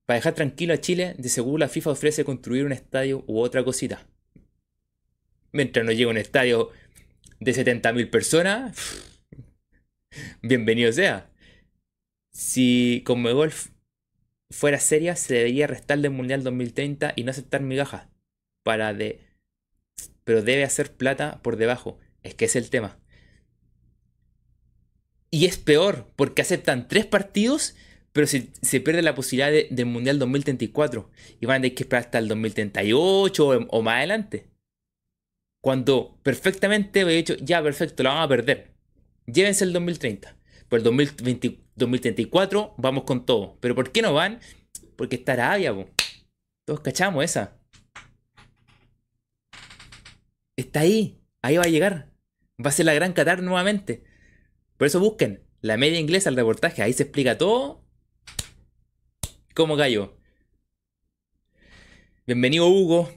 para dejar tranquilo a Chile, de seguro la FIFA ofrece construir un estadio u otra cosita. Mientras no llegue un estadio de 70.000 personas, bienvenido sea. si Golf fuera seria, se debería restar del Mundial 2030 y no aceptar migajas. Para de. Pero debe hacer plata por debajo. Es que es el tema. Y es peor, porque aceptan tres partidos, pero se, se pierde la posibilidad del Mundial 2034. Y van a tener que esperar hasta el 2038 o, más adelante. Cuando perfectamente he dicho, ya perfecto, lo van a perder. Llévense el 2030. Por el 2034 vamos con todo. Pero ¿por qué no van? Porque está Arabia, Todos cachamos esa. Está ahí. Ahí va a llegar. Va a ser la gran Qatar nuevamente. Por eso busquen la media inglesa, el reportaje. Ahí se explica todo. Como cayó. Bienvenido, Hugo.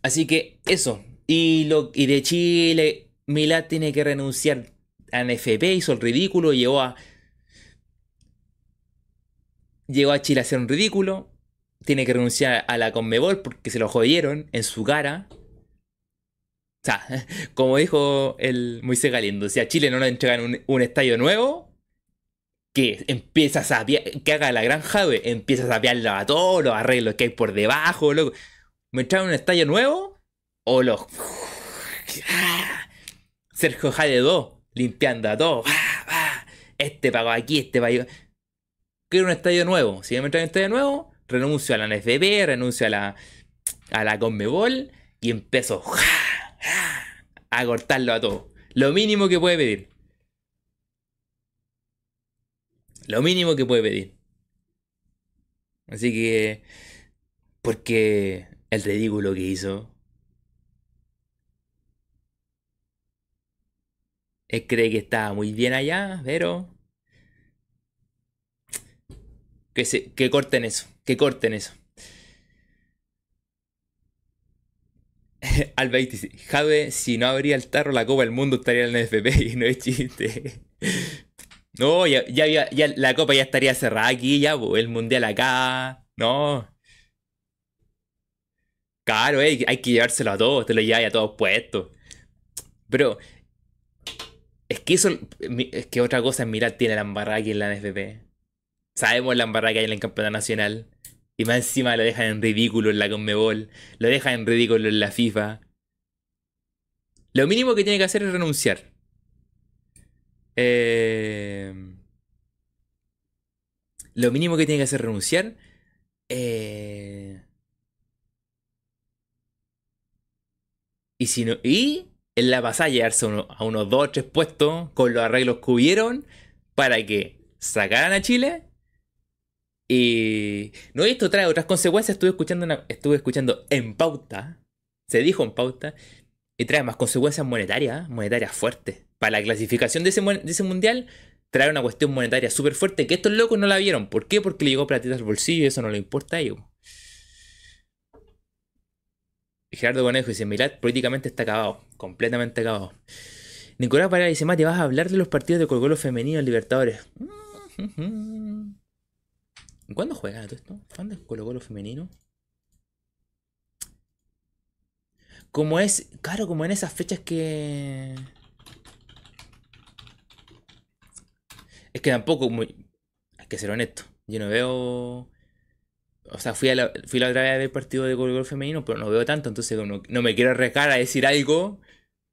Así que eso. Y, lo, y de Chile, Milad tiene que renunciar a NFP, hizo el ridículo, llegó a. Llegó a Chile a hacer un ridículo. Tiene que renunciar a la Conmebol porque se lo jodieron en su cara. O sea, como dijo el Moisés Galindo, si a Chile no le entregan un, estadio nuevo, que empiezas a que haga la gran Jave, empiezas a sapearlo a todos los arreglos que hay por debajo, loco. ¿Me entregan un estadio nuevo? O los. Sergio Jade 2, limpiando a todos. Este pagó aquí, este pagó. Quiero un estadio nuevo. Si me traen un estadio nuevo, renuncio a la NFP, renuncio a la, a la Conmebol y empiezo a cortarlo a todo. Lo mínimo que puede pedir. Lo mínimo que puede pedir. Así que. Porque el ridículo que hizo. Él cree que está muy bien allá, pero. Que, se, que corten eso. Que corten eso. Alba dice, Jave, si no habría el tarro, la Copa del Mundo estaría en el NFP y no es chiste. No, ya, ya, la Copa ya estaría cerrada aquí, ya, el Mundial acá. No. Claro, hay que llevárselo a todos, te lo lleváis a todos puestos. Pero es que eso, es que otra cosa es mirar, tiene la embarrada aquí en la NFP. Sabemos la embarrada que hay en el campeonato nacional. Y más encima lo dejan en ridículo en la Conmebol. Lo dejan en ridículo en la FIFA. Lo mínimo que tiene que hacer es renunciar. Eh, lo mínimo que tiene que hacer es renunciar. Eh, y si no. Y en la pasada llegarse a unos 2 o 3 puestos con los arreglos que hubieron para que sacaran a Chile y no, esto trae otras consecuencias. Estuve escuchando, estuve escuchando en pauta, se dijo en pauta, y trae más consecuencias monetarias, monetarias fuertes. Para la clasificación de ese, de ese mundial, trae una cuestión monetaria súper fuerte que estos locos no la vieron. ¿Por qué? Porque le llegó platita al bolsillo y eso no le importa a ellos. Gerardo Conejo dice, Milad políticamente está acabado, completamente acabado. Nicolás Parada dice, Mati, ¿vas a hablar de los partidos de Colo femenino en Libertadores? ¿Cuándo juega todo esto? ¿Cuándo es Colo Colo femenino? Como es, claro, como en esas fechas que... Es que tampoco, hay que ser honesto, yo no veo... O sea, fui, a la, fui la otra vez a ver partido de Colo femenino, pero no veo tanto, entonces no, no me quiero arriesgar a decir algo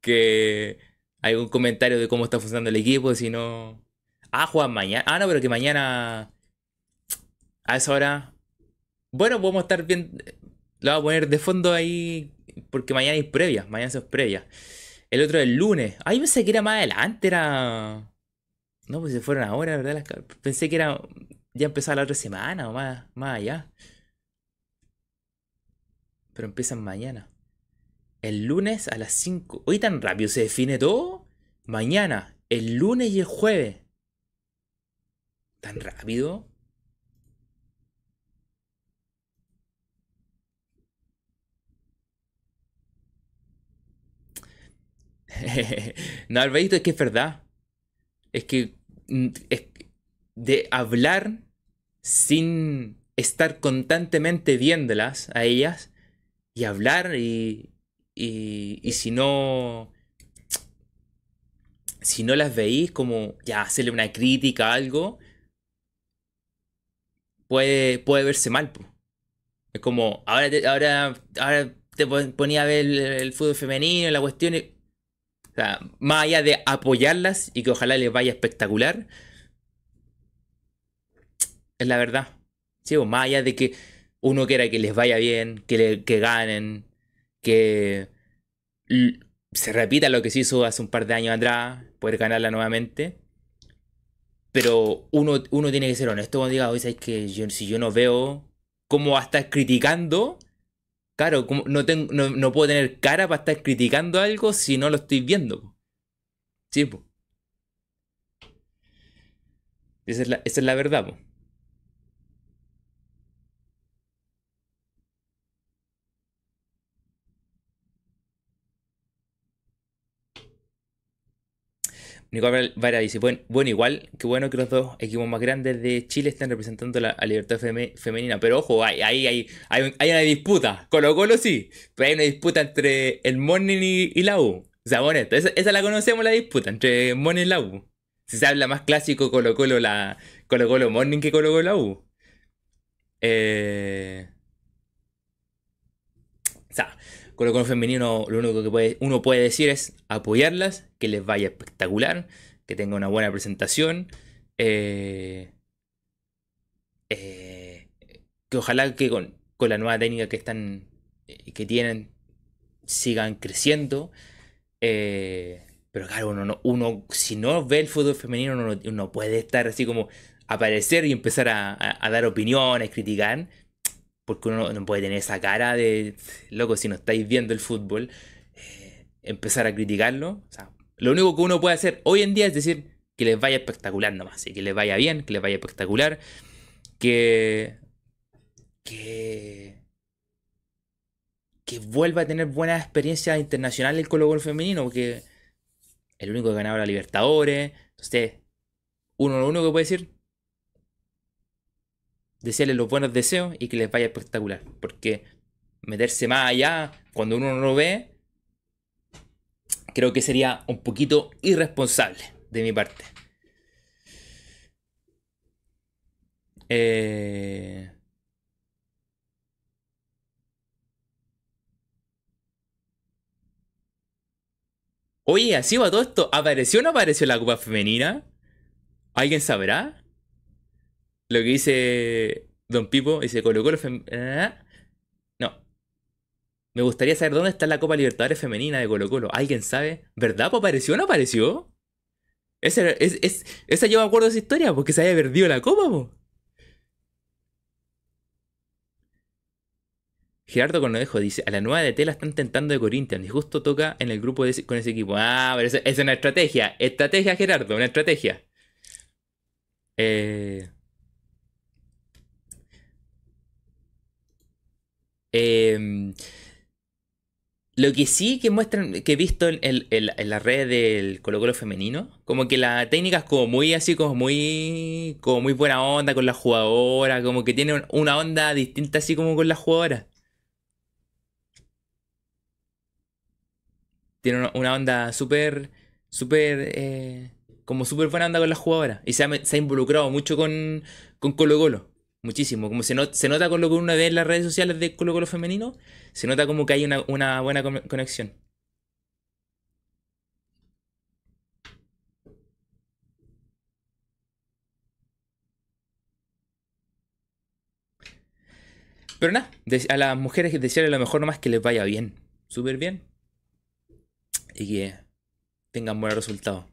que... Un comentario de cómo está funcionando el equipo, si no... Ah, juegan mañana. Ah, no, pero que mañana a esa hora. Bueno, podemos estar bien. Lo voy a poner de fondo ahí. Porque mañana hay previa. Mañana es previa. El otro es el lunes. Ay, pensé que era más adelante. Era. No, pues se fueron ahora, ¿verdad? Pensé que era. Ya empezaba la otra semana o más, más allá. Pero empiezan mañana. El lunes a las 5. Hoy tan rápido se define todo. Mañana, el lunes y el jueves. ¿Tan rápido? no, Alvarito, es que es verdad. Es que de hablar sin estar constantemente viéndolas a ellas y hablar y, y, y si no si no las veis como ya hacerle una crítica a algo puede, puede verse mal. Es como, ahora te, ahora, ahora te ponía a ver el, fútbol femenino, la cuestión. O sea, más allá de apoyarlas y que ojalá les vaya espectacular, es la verdad. Sí, más allá de que uno quiera que les vaya bien, que, le, que ganen, que se repita lo que se hizo hace un par de años atrás, poder ganarla nuevamente. Pero uno, uno tiene que ser honesto cuando diga, oye, que si yo no veo cómo va a estar criticando, claro, no, tengo, no, puedo tener cara para estar criticando algo si no lo estoy viendo. Sí, pues. Esa es la, esa es la verdad, pues. Nicolás Vara dice, bueno, bueno, igual, qué bueno que los dos equipos más grandes de Chile estén representando la, a libertad femenina. Pero ojo, hay, hay, hay, hay, una disputa. Colo Colo sí, pero hay una disputa entre el Morning y, la U. O sea, bueno, esa, esa, la conocemos la disputa entre Morning y la U. Si se habla más clásico Colo Colo la Colo Colo Morning que Colo Colo la U. Eh... O sea, Colo Colo femenino, lo único que puede, uno puede decir es apoyarlas, que les vaya espectacular, que tenga una buena presentación. Eh, eh, que ojalá que con, la nueva técnica que están eh, que tienen sigan creciendo. pero claro, uno, uno, si no ve el fútbol femenino, uno no puede estar así como aparecer y empezar a dar opiniones, criticar porque uno no puede tener esa cara de, loco, si no estáis viendo el fútbol, eh, empezar a criticarlo. Lo único que uno puede hacer hoy en día es decir que les vaya espectacular nomás, y que les vaya bien, que les vaya espectacular, que... que que vuelva a tener buenas experiencias internacionales el Colo Colo femenino, porque el único que ganaba la Libertadores. Entonces, uno lo único que puede decir, desearles los buenos deseos y que les vaya espectacular. Porque meterse más allá cuando uno no lo ve, creo que sería un poquito irresponsable de mi parte. Eh... Oye, así va todo esto. ¿Apareció o no apareció la Copa Femenina? ¿Alguien sabrá? Lo que dice Don Pipo, dice Colo Colo ¿eh? No. Me gustaría saber dónde está la Copa Libertadores Femenina de Colo Colo. ¿Alguien sabe? ¿Verdad? ¿Apareció o no apareció? Esa, es, yo me acuerdo de esa historia, porque se había perdido la copa, po. Gerardo Cornejo dice, a la nueva de Tela están tentando de Corinthians y justo toca en el grupo con ese equipo. Ah, pero esa es una estrategia. Estrategia, Gerardo, una estrategia. Eh... Em, lo que sí que muestran, que he visto en, la red del Colo Colo femenino, como que la técnica es como muy así, como muy, como muy buena onda con la jugadora, como que tiene una onda distinta así como con la jugadora. Tiene una, onda súper, súper, eh, como súper buena onda con la jugadora. Y se ha, involucrado mucho con Colo Colo. Muchísimo. Como se, se nota con lo que uno ve en las redes sociales de Colo Colo femenino, se nota como que hay una, buena conexión. Pero nada, a las mujeres desearle lo mejor nomás que les vaya bien. Súper bien. Y que tengan buenos resultados.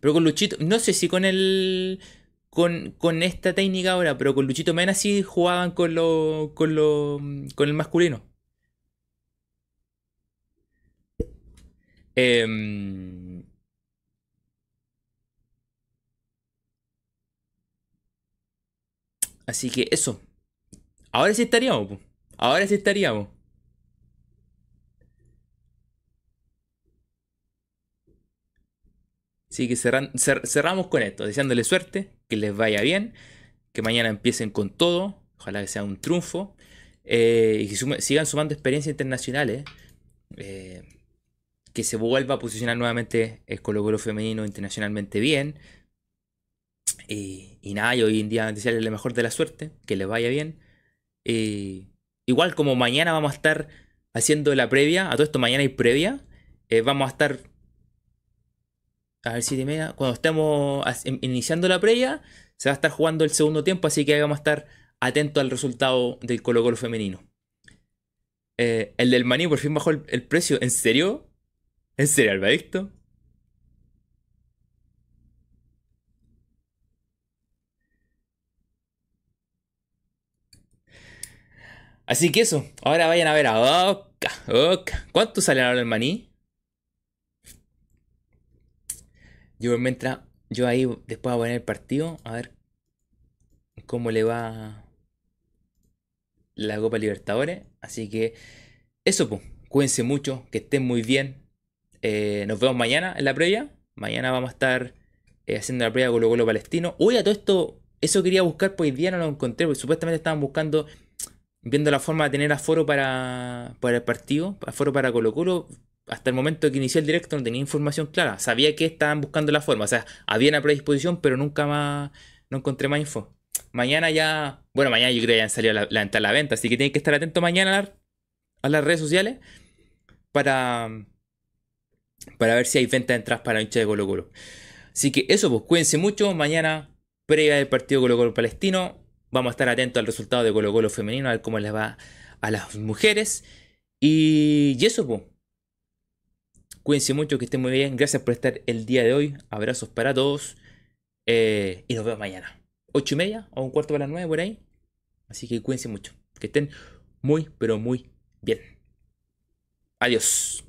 Pero con Luchito, no sé si con el. Con, con esta técnica ahora, pero con Luchito Mena sí jugaban con lo, con lo, con el masculino. Em, así que eso. Ahora sí estaríamos. Ahora sí estaríamos. Así que cerramos con esto, deseándole suerte, que les vaya bien, que mañana empiecen con todo, ojalá que sea un triunfo, eh, y que sigan sumando experiencias internacionales, eh, que se vuelva a posicionar nuevamente el Colo Colo femenino internacionalmente bien. Y, nada, y hoy en día desearle lo mejor de la suerte, que le vaya bien. igual como mañana vamos a estar haciendo la previa, a todo esto mañana hay previa, eh, vamos a estar a ver, si y media. Cuando estemos iniciando la previa, se va a estar jugando el segundo tiempo, así que vamos a estar atentos al resultado del Colo Colo femenino. Eh, el del maní por fin bajó el, precio. ¿En serio? ¿En serio, Albadicto? Así que eso, ahora vayan a ver a Oca, Oca. ¿Cuánto sale ahora el maní? Yo mientras, yo ahí después voy a poner el partido, a ver cómo le va la Copa Libertadores. Así que eso, pues, cuídense mucho, que estén muy bien. Eh, nos vemos mañana en la previa. Mañana vamos a estar eh, haciendo la previa Colo Colo Palestino. Uy, a todo esto, eso quería buscar, pues hoy día no lo encontré, porque supuestamente estaban buscando, viendo la forma de tener aforo para, para el partido, aforo para Colo Colo hasta el momento que inicié el directo no tenía información clara. Sabía que estaban buscando la forma. O sea, había una predisposición, pero nunca más, no encontré más info. Mañana ya, bueno, mañana yo creo que ya han salido la, la, la venta, así que tienen que estar atentos mañana a, las redes sociales para, para ver si hay venta de entradas para la hincha de Colo Colo. Así que eso, pues cuídense mucho. Mañana, previa del partido Colo Colo Palestino, vamos a estar atentos al resultado de Colo Colo femenino, a ver cómo les va a las mujeres. Y, y eso, pues Cuídense mucho, que estén muy bien. Gracias por estar el día de hoy. Abrazos para todos. Eh, y nos vemos mañana. Ocho y media o un cuarto de las nueve por ahí. Así que cuídense mucho. Que estén muy, pero muy bien. Adiós.